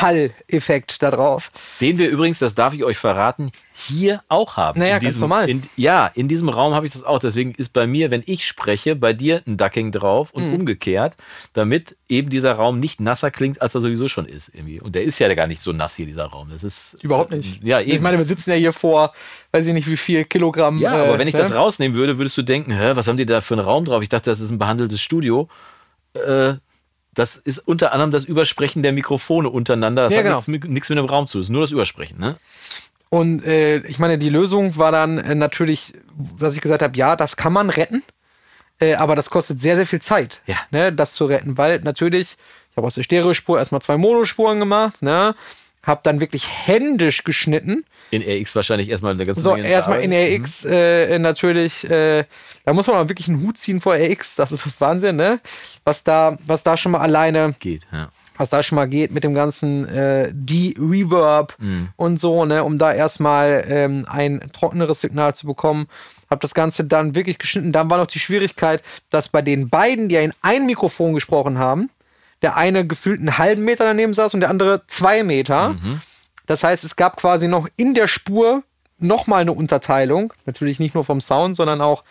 Speaker 2: Hall-Effekt da drauf.
Speaker 1: Den wir übrigens, das darf ich euch verraten, hier auch haben.
Speaker 2: Naja,
Speaker 1: in
Speaker 2: ganz
Speaker 1: diesem,
Speaker 2: normal.
Speaker 1: In, ja, in diesem Raum habe ich das auch. Deswegen ist bei mir, wenn ich spreche, bei dir ein Ducking drauf und
Speaker 2: Mhm.
Speaker 1: umgekehrt, damit eben dieser Raum nicht nasser klingt, als er sowieso schon ist. Irgendwie. Und der ist ja gar nicht so nass hier, dieser Raum. Das ist
Speaker 2: Überhaupt nicht.
Speaker 1: Ja, eben.
Speaker 2: Ich meine, wir sitzen ja hier vor, weiß ich nicht, wie viel Kilogramm.
Speaker 1: ja,
Speaker 2: äh,
Speaker 1: aber wenn ich
Speaker 2: ne?
Speaker 1: das rausnehmen würde, würdest du denken, hä, was haben die da für einen Raum drauf? Ich dachte, das ist ein behandeltes Studio. Äh, das ist unter anderem das Übersprechen der Mikrofone untereinander. Das
Speaker 2: Ja,
Speaker 1: hat
Speaker 2: genau.
Speaker 1: nichts, mit- dem Raum zu. Das ist nur das Übersprechen. Ne?
Speaker 2: Und äh, ich meine, die Lösung war dann äh, natürlich, dass ich gesagt habe, ja, das kann man retten, äh, aber das kostet sehr, sehr viel Zeit,
Speaker 1: Ja.
Speaker 2: ne, das zu retten, weil natürlich, ich habe aus der Stereospur erstmal zwei Monospuren gemacht, ne, habe dann wirklich händisch geschnitten.
Speaker 1: In RX wahrscheinlich erstmal eine ganze
Speaker 2: So,
Speaker 1: Menge
Speaker 2: erstmal in. RX äh, natürlich, äh, da muss man mal wirklich einen Hut ziehen vor RX, das ist Wahnsinn, ne? Was da, was da schon mal alleine
Speaker 1: Geht, ja.
Speaker 2: was da schon mal geht mit dem ganzen äh, De-Reverb und so, ne, um da erstmal ähm, ein trockeneres Signal zu bekommen. Hab das Ganze dann wirklich geschnitten. Dann war noch die Schwierigkeit, dass bei den beiden, die ja in ein Mikrofon gesprochen haben, der eine gefühlt einen halben Meter daneben saß und der andere zwei Meter. Das heißt, es gab quasi noch in der Spur nochmal eine Unterteilung. Natürlich nicht nur vom Sound, sondern auch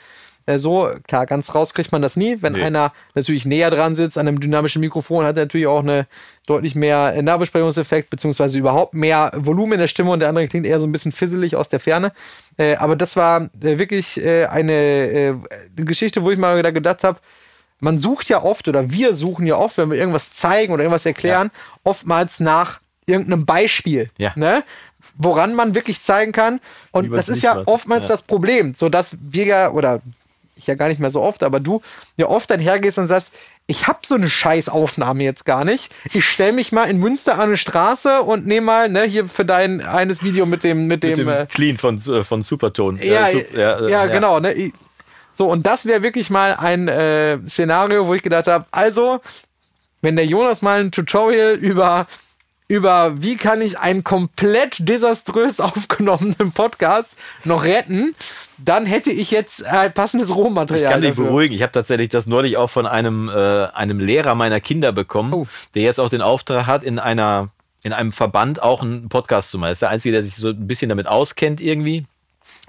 Speaker 2: äh, so. Klar, ganz raus kriegt man das nie. Wenn
Speaker 1: Nee.
Speaker 2: einer natürlich näher dran sitzt an einem dynamischen Mikrofon, hat er natürlich auch eine deutlich mehr äh, Nahbesprechungseffekt, beziehungsweise überhaupt mehr Volumen in der Stimme und der andere klingt eher so ein bisschen fisselig aus der Ferne. Äh, aber das war äh, wirklich äh, eine, äh, eine Geschichte, wo ich mal wieder gedacht habe, man sucht ja oft oder wir suchen ja oft, wenn wir irgendwas zeigen oder irgendwas erklären, oftmals nach irgendeinem Beispiel,
Speaker 1: Ja.
Speaker 2: ne? woran man wirklich zeigen kann. Und das ist ja
Speaker 1: macht.
Speaker 2: oftmals
Speaker 1: Ja.
Speaker 2: das Problem, so dass wir ja oder ich ja gar nicht mehr so oft, aber du ja oft dann hergehst und sagst, ich habe so eine Scheißaufnahme jetzt gar nicht. Ich stelle mich mal in Münster an eine Straße und nehme mal ne, hier für dein eines Video mit dem mit dem,
Speaker 1: Mit dem
Speaker 2: äh,
Speaker 1: Clean von, äh, von Superton. Äh,
Speaker 2: ja,
Speaker 1: Sup-
Speaker 2: ja,
Speaker 1: äh,
Speaker 2: genau. Ne? So, und das wäre wirklich mal ein äh, Szenario, wo ich gedacht habe, also, wenn der Jonas mal ein Tutorial über, über wie kann ich einen komplett desaströs aufgenommenen Podcast noch retten, dann hätte ich jetzt äh, passendes
Speaker 1: Ich
Speaker 2: Rohmaterial.
Speaker 1: kann dich
Speaker 2: dafür.
Speaker 1: beruhigen. Ich habe tatsächlich das neulich auch von einem, äh, einem Lehrer meiner Kinder bekommen,
Speaker 2: Oh.
Speaker 1: der jetzt auch den Auftrag hat, in einer in einem Verband auch einen Podcast zu machen. Das ist der Einzige, der sich so ein bisschen damit auskennt irgendwie.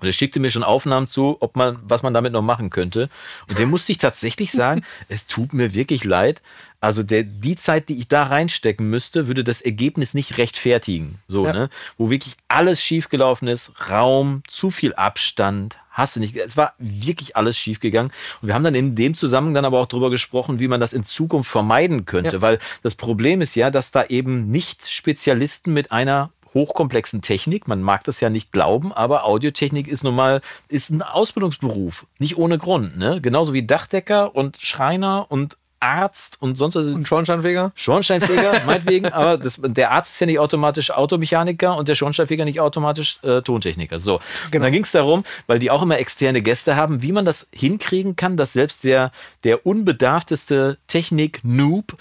Speaker 1: Und er schickte mir schon Aufnahmen zu, ob man, was man damit noch machen könnte. Und dem musste ich tatsächlich sagen, es tut mir wirklich leid. Also der, die Zeit, die ich da reinstecken müsste, würde das Ergebnis nicht rechtfertigen. So,
Speaker 2: Ja.
Speaker 1: ne? Wo wirklich alles schiefgelaufen ist, Raum, zu viel Abstand, hast du nicht. Es war wirklich alles schiefgegangen. Und wir haben dann in dem Zusammenhang dann aber auch drüber gesprochen, wie man das in Zukunft vermeiden könnte.
Speaker 2: Ja.
Speaker 1: Weil das Problem ist ja, dass da eben nicht Spezialisten mit einer hochkomplexen Technik, man mag das ja nicht glauben, aber Audiotechnik ist nun mal ist ein Ausbildungsberuf, nicht ohne Grund, ne? Genauso wie Dachdecker und Schreiner und Arzt und sonst was.
Speaker 2: Und Schornsteinfeger?
Speaker 1: Schornsteinfeger, meinetwegen, aber das, der Arzt ist ja nicht automatisch Automechaniker und der Schornsteinfeger nicht automatisch äh, Tontechniker. So. Und dann ging es darum, weil die auch immer externe Gäste haben, wie man das hinkriegen kann, dass selbst der, der unbedarfteste Technik-Noob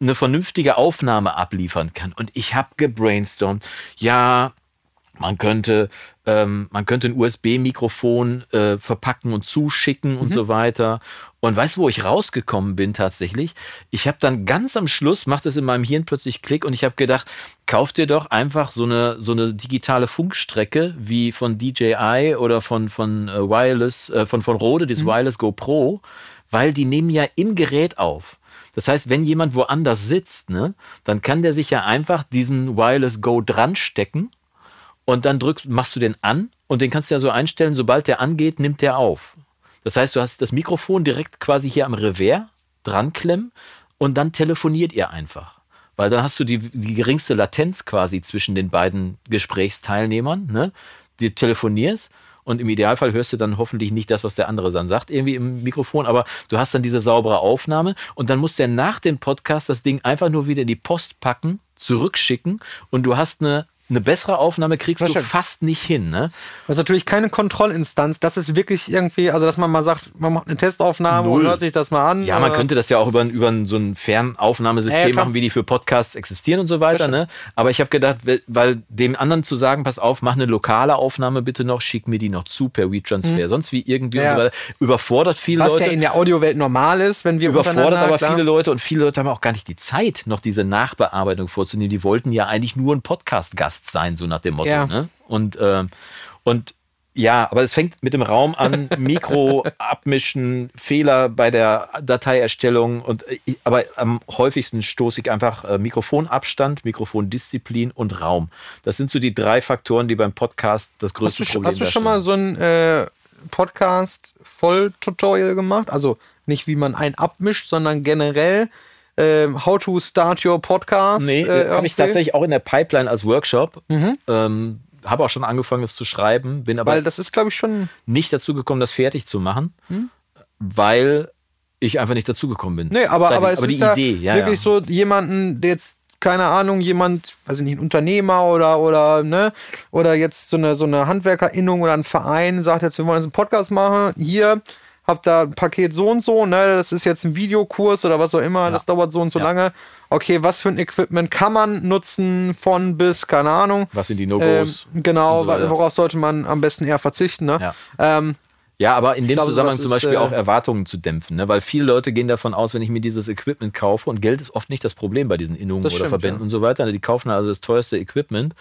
Speaker 1: eine vernünftige Aufnahme abliefern kann. Und ich habe gebrainstormt, ja, man könnte, ähm, man könnte ein USB-Mikrofon äh, verpacken und zuschicken und so weiter. Und weißt du, wo ich rausgekommen bin tatsächlich? Ich habe dann ganz am Schluss, macht es in meinem Hirn plötzlich Klick und ich habe gedacht, kauf dir doch einfach so eine, so eine digitale Funkstrecke wie von DJI oder von, von äh, Wireless, äh, von, von Rode, das Wireless Go Pro, weil die nehmen ja im Gerät auf. Das heißt, wenn jemand woanders sitzt, ne, dann kann der sich ja einfach diesen Wireless Go dran stecken und dann drückst, machst du den an und den kannst du ja so einstellen, sobald der angeht, nimmt der auf. Das heißt, du hast das Mikrofon direkt quasi hier am Revers dran klemmen und dann telefoniert ihr einfach. Weil dann hast du die, die geringste Latenz quasi zwischen den beiden Gesprächsteilnehmern. Ne? Du telefonierst und im Idealfall hörst du dann hoffentlich nicht das, was der andere dann sagt, irgendwie im Mikrofon, aber du hast dann diese saubere Aufnahme und dann muss der nach dem Podcast das Ding einfach nur wieder in die Post packen, zurückschicken und du hast eine eine bessere Aufnahme kriegst du fast nicht hin, ne?
Speaker 2: Das ist natürlich keine Kontrollinstanz. Das ist wirklich irgendwie, also dass man mal sagt, man macht eine Testaufnahme
Speaker 1: Null.
Speaker 2: und hört sich das mal an.
Speaker 1: Ja, man
Speaker 2: äh,
Speaker 1: könnte das ja auch über, über so ein Fernaufnahmesystem
Speaker 2: klar.
Speaker 1: machen, wie die für Podcasts existieren und so weiter. Ne? Aber ich habe gedacht, weil- dem anderen zu sagen, pass auf, mach eine lokale Aufnahme bitte noch, schick mir die noch zu per WeTransfer. Sonst wie irgendwie
Speaker 2: Mhm. Ja.
Speaker 1: so. Überfordert viele
Speaker 2: Was
Speaker 1: Leute.
Speaker 2: ja in der Audiowelt normal ist, wenn wir
Speaker 1: überfordert aber
Speaker 2: klar.
Speaker 1: viele Leute und viele Leute haben auch gar nicht die Zeit, noch diese Nachbearbeitung vorzunehmen. Die wollten ja eigentlich nur ein Podcast-Gast sein, so nach dem Motto.
Speaker 2: Ja.
Speaker 1: Ne? Und, ähm, und ja, aber es fängt mit dem Raum an, Mikro abmischen, Fehler bei der Dateierstellung und ich, aber am häufigsten stoße ich einfach äh, Mikrofonabstand, Mikrofondisziplin und Raum. Das sind so die drei Faktoren, die beim Podcast das
Speaker 2: Hast
Speaker 1: größte
Speaker 2: du, schon-
Speaker 1: Problem
Speaker 2: hast du schon mal so ein äh, Podcast-Voll-Tutorial gemacht? Also nicht, wie man einen abmischt, sondern generell ähm, How to Start Your Podcast.
Speaker 1: Nee,
Speaker 2: äh,
Speaker 1: habe ich tatsächlich auch in der Pipeline als Workshop. Ähm, habe auch schon angefangen, es zu schreiben, bin aber
Speaker 2: Weil das ist, glaube ich, schon.
Speaker 1: nicht dazu gekommen, das fertig zu machen, weil ich einfach nicht dazu gekommen bin.
Speaker 2: Nee, aber,
Speaker 1: Zeitlich.
Speaker 2: aber es
Speaker 1: die
Speaker 2: ist ja
Speaker 1: Idee, ja,
Speaker 2: wirklich
Speaker 1: ja.
Speaker 2: so jemanden, der jetzt, keine Ahnung, jemand, weiß ich nicht, ein Unternehmer oder, oder, ne, oder jetzt so eine, so eine Handwerkerinnung oder ein Verein sagt jetzt, wir wollen jetzt einen Podcast machen, hier, habt da ein Paket so und so, ne, das ist jetzt ein Videokurs oder was auch immer, das dauert so und so
Speaker 1: Ja.
Speaker 2: lange. Okay, was für ein Equipment kann man nutzen von bis, keine Ahnung.
Speaker 1: Was sind die
Speaker 2: Ähm,
Speaker 1: No-Gos?
Speaker 2: genau,
Speaker 1: und so
Speaker 2: worauf sollte man am besten eher verzichten, ne?
Speaker 1: Ja.
Speaker 2: Ähm,
Speaker 1: Ja, aber in dem
Speaker 2: glaube,
Speaker 1: Zusammenhang zum
Speaker 2: ist,
Speaker 1: Beispiel
Speaker 2: äh,
Speaker 1: auch Erwartungen zu dämpfen, ne? weil viele Leute gehen davon aus, wenn ich mir dieses Equipment kaufe, und Geld ist oft nicht das Problem bei diesen Innungen oder
Speaker 2: stimmt,
Speaker 1: Verbänden
Speaker 2: ja.
Speaker 1: und so weiter, ne? die kaufen also das teuerste Equipment,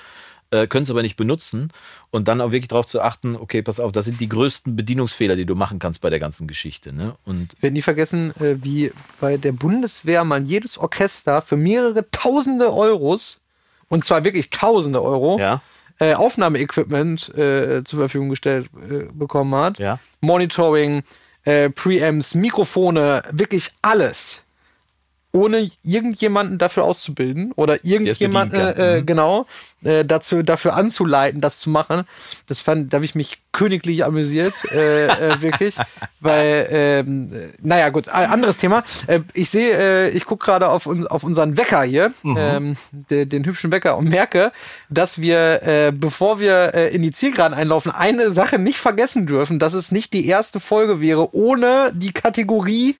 Speaker 1: äh, können es aber nicht benutzen und dann auch wirklich darauf zu achten, okay, pass auf, das sind die größten Bedienungsfehler, die du machen kannst bei der ganzen Geschichte. Ne? Und
Speaker 2: Ich werde nie vergessen, äh, wie bei der Bundeswehr man jedes Orchester für mehrere tausende Euros, und zwar wirklich tausende Euro,
Speaker 1: ja,
Speaker 2: äh, Aufnahmeequipment äh, zur Verfügung gestellt äh, bekommen hat.
Speaker 1: Ja.
Speaker 2: Monitoring, äh, Preamps, Mikrofone, wirklich alles. Ohne irgendjemanden dafür auszubilden oder irgendjemanden, äh,
Speaker 1: Mhm.
Speaker 2: genau, äh, dazu, dafür anzuleiten, das zu machen. Das fand, da habe ich mich königlich amüsiert, äh, äh, wirklich. Weil, ähm, äh, naja, gut, ein anderes Thema. Äh, ich sehe, äh, ich gucke gerade auf, uns, auf unseren Wecker hier, ähm, de, den hübschen Wecker, und merke, dass wir, äh, bevor wir äh, in die Zielgeraden einlaufen, eine Sache nicht vergessen dürfen, dass es nicht die erste Folge wäre ohne die Kategorie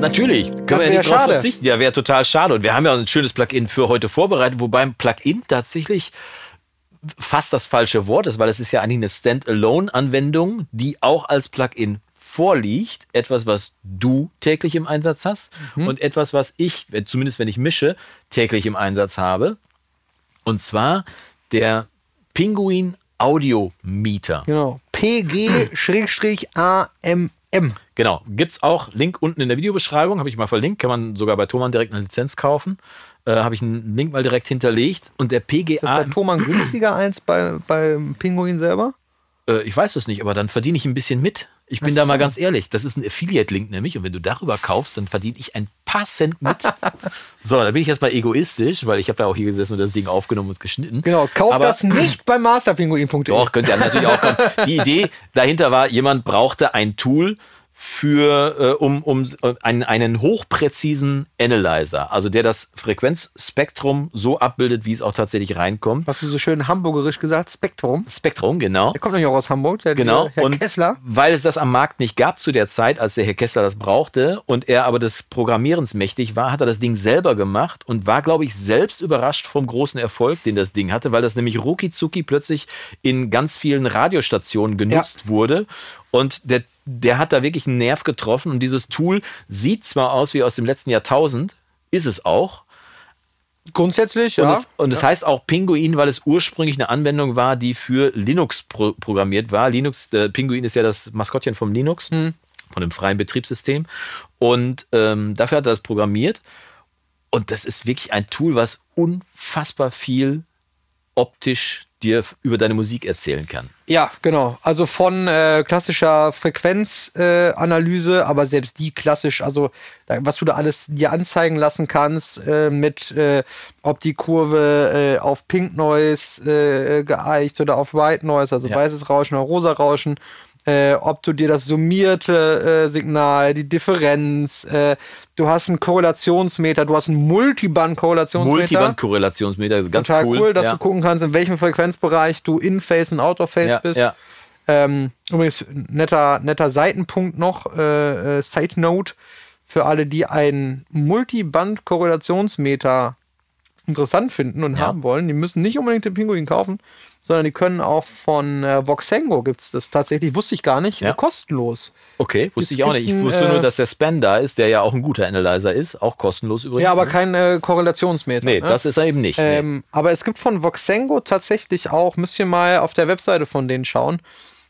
Speaker 1: Natürlich, können
Speaker 2: Das
Speaker 1: wir ja nicht drauf
Speaker 2: schade.
Speaker 1: verzichten. Ja, wäre total schade. Und wir haben ja ein schönes Plugin für heute vorbereitet, wobei ein Plugin tatsächlich fast das falsche Wort ist, weil es ist ja eigentlich eine Standalone-Anwendung, die auch als Plugin vorliegt. Etwas, was du täglich im Einsatz hast
Speaker 2: Mhm.
Speaker 1: und etwas, was ich, zumindest wenn ich mische, täglich im Einsatz habe. Und zwar der Pinguin Audio Meter.
Speaker 2: Genau. PG-AMM.
Speaker 1: Genau, gibt's auch Link unten in der Videobeschreibung, habe ich mal verlinkt, kann man sogar bei Thomann direkt eine Lizenz kaufen. Äh, habe ich einen Link mal direkt hinterlegt und der
Speaker 2: Ist das
Speaker 1: PGA,
Speaker 2: bei Thomann günstiger als bei, beim Pinguin selber?
Speaker 1: äh, ich weiß es nicht, aber dann verdiene ich ein bisschen mit. Ich bin
Speaker 2: Ach
Speaker 1: da mal ganz ehrlich, das ist ein Affiliate-Link nämlich und wenn du darüber kaufst, dann verdiene ich ein paar Cent mit. so, da bin ich jetzt mal egoistisch, weil ich habe ja auch hier gesessen und das Ding aufgenommen und geschnitten.
Speaker 2: Genau, kauft
Speaker 1: Aber-
Speaker 2: das nicht bei masterpinguin.de.
Speaker 1: Doch, könnte ja natürlich auch kommen. Die Idee dahinter war, jemand brauchte ein Tool, für äh, um, um äh, einen, einen hochpräzisen Analyzer, also der das Frequenzspektrum so abbildet, wie es auch tatsächlich reinkommt.
Speaker 2: Was du so schön hamburgerisch gesagt, Spektrum.
Speaker 1: Spektrum, genau.
Speaker 2: Der kommt nämlich auch aus Hamburg, der
Speaker 1: Genau.
Speaker 2: Herr
Speaker 1: und
Speaker 2: Kessler.
Speaker 1: weil es das am Markt nicht gab zu der Zeit, als der Herr Kessler das brauchte und er aber des Programmierens mächtig war, hat er das Ding selber gemacht und war, glaube ich, selbst überrascht vom großen Erfolg, den das Ding hatte, weil das nämlich rucki plötzlich in ganz vielen Radiostationen genutzt wurde. Und der, der hat da wirklich einen Nerv getroffen. Und dieses Tool sieht zwar aus wie aus dem letzten Jahrtausend, ist es auch.
Speaker 2: Grundsätzlich,
Speaker 1: Und
Speaker 2: ja.
Speaker 1: es, und es heißt auch Pinguin, weil es ursprünglich eine Anwendung war, die für Linux pro programmiert war. Linux, äh, Pinguin ist ja das Maskottchen vom Linux, von dem freien Betriebssystem. Und ähm, dafür hat er das programmiert. Und das ist wirklich ein Tool, was unfassbar viel optisch dir über deine Musik erzählen kann.
Speaker 2: Ja, genau. Also von äh, klassischer Frequenzanalyse, äh, aber selbst die klassisch, also was du da alles dir anzeigen lassen kannst, äh, mit äh, ob die Kurve äh, auf Pink Noise äh, geeicht oder auf White Noise, also
Speaker 1: Ja.
Speaker 2: weißes Rauschen oder rosa Rauschen. Äh, ob du dir das summierte äh, Signal, die Differenz, äh, du hast einen Korrelationsmeter, du hast einen Multiband-Korrelationsmeter.
Speaker 1: Multiband-Korrelationsmeter, ganz
Speaker 2: Total cool,
Speaker 1: cool.
Speaker 2: dass
Speaker 1: ja.
Speaker 2: du gucken kannst, in welchem Frequenzbereich du in Phase und out of Phase
Speaker 1: ja,
Speaker 2: bist.
Speaker 1: ja.
Speaker 2: Ähm, übrigens, netter, netter Seitenpunkt noch, äh, äh, Side Note, für alle, die einen Multiband-Korrelationsmeter interessant finden und haben wollen. Die müssen nicht unbedingt den Pinguin kaufen, sondern die können auch von äh, Voxengo gibt es das tatsächlich, wusste ich gar nicht,
Speaker 1: Ja.
Speaker 2: kostenlos.
Speaker 1: Okay, wusste
Speaker 2: Es
Speaker 1: ich auch nicht. Ich wusste
Speaker 2: äh,
Speaker 1: nur, dass der Span da ist, der ja auch ein guter Analyzer ist, auch kostenlos übrigens.
Speaker 2: ja, aber
Speaker 1: ne?
Speaker 2: kein äh, Korrelationsmeter.
Speaker 1: Nee,
Speaker 2: ne?
Speaker 1: das ist er eben nicht. nee.
Speaker 2: Ähm, aber es gibt von Voxengo tatsächlich auch, müsst ihr mal auf der Webseite von denen schauen.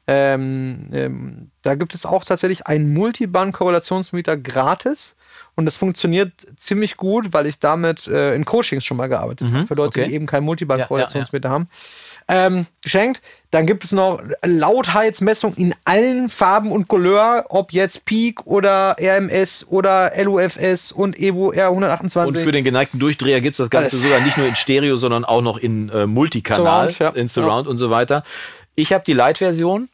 Speaker 2: Ähm, ähm, da gibt es auch tatsächlich einen Multiband-Korrelationsmeter gratis. Und das funktioniert ziemlich gut, weil ich damit äh, in Coachings schon mal gearbeitet habe. Für Leute,
Speaker 1: Mhm, okay.
Speaker 2: die eben kein Multiband-Korrelationsmeter haben. Ähm, geschenkt. Dann gibt es noch Lautheitsmessung in allen Farben und Couleur, ob jetzt Peak oder RMS oder LUFS und Evo R128.
Speaker 1: Und für den geneigten Durchdreher gibt es das Ganze
Speaker 2: Alles.
Speaker 1: sogar nicht nur in Stereo, sondern auch noch in äh, Multikanal,
Speaker 2: Surround, ja.
Speaker 1: in Surround und so weiter. Ich habe die Lite-Version.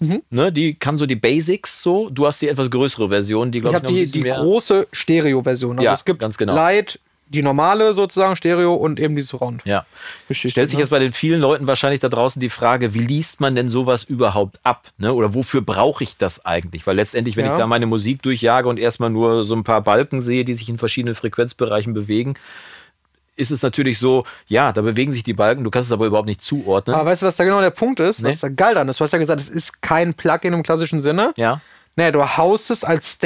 Speaker 2: Mhm.
Speaker 1: Ne, die kann so die Basics so. Du hast die etwas größere Version, die
Speaker 2: Ich
Speaker 1: glaube ich,
Speaker 2: habe
Speaker 1: noch ein
Speaker 2: die, die große Stereo-Version. Also
Speaker 1: Ja,
Speaker 2: es gibt
Speaker 1: ganz genau.
Speaker 2: Light, die normale sozusagen Stereo und eben die Surround.
Speaker 1: Ja.
Speaker 2: Geschichte,
Speaker 1: Stellt sich
Speaker 2: ne?
Speaker 1: jetzt bei den vielen Leuten wahrscheinlich da draußen die Frage, wie liest man denn sowas überhaupt ab? Ne? Oder wofür brauche ich das eigentlich? Weil letztendlich, wenn
Speaker 2: Ja.
Speaker 1: ich da meine Musik durchjage und erstmal nur so ein paar Balken sehe, die sich in verschiedenen Frequenzbereichen bewegen, ist es natürlich so, ja, da bewegen sich die Balken, du kannst es aber überhaupt nicht zuordnen.
Speaker 2: Aber weißt du, was da genau der Punkt ist?
Speaker 1: Nee.
Speaker 2: Was da geil dran ist? Du hast ja gesagt, es ist kein Plugin im klassischen Sinne.
Speaker 1: ja.
Speaker 2: Nee, du haust es als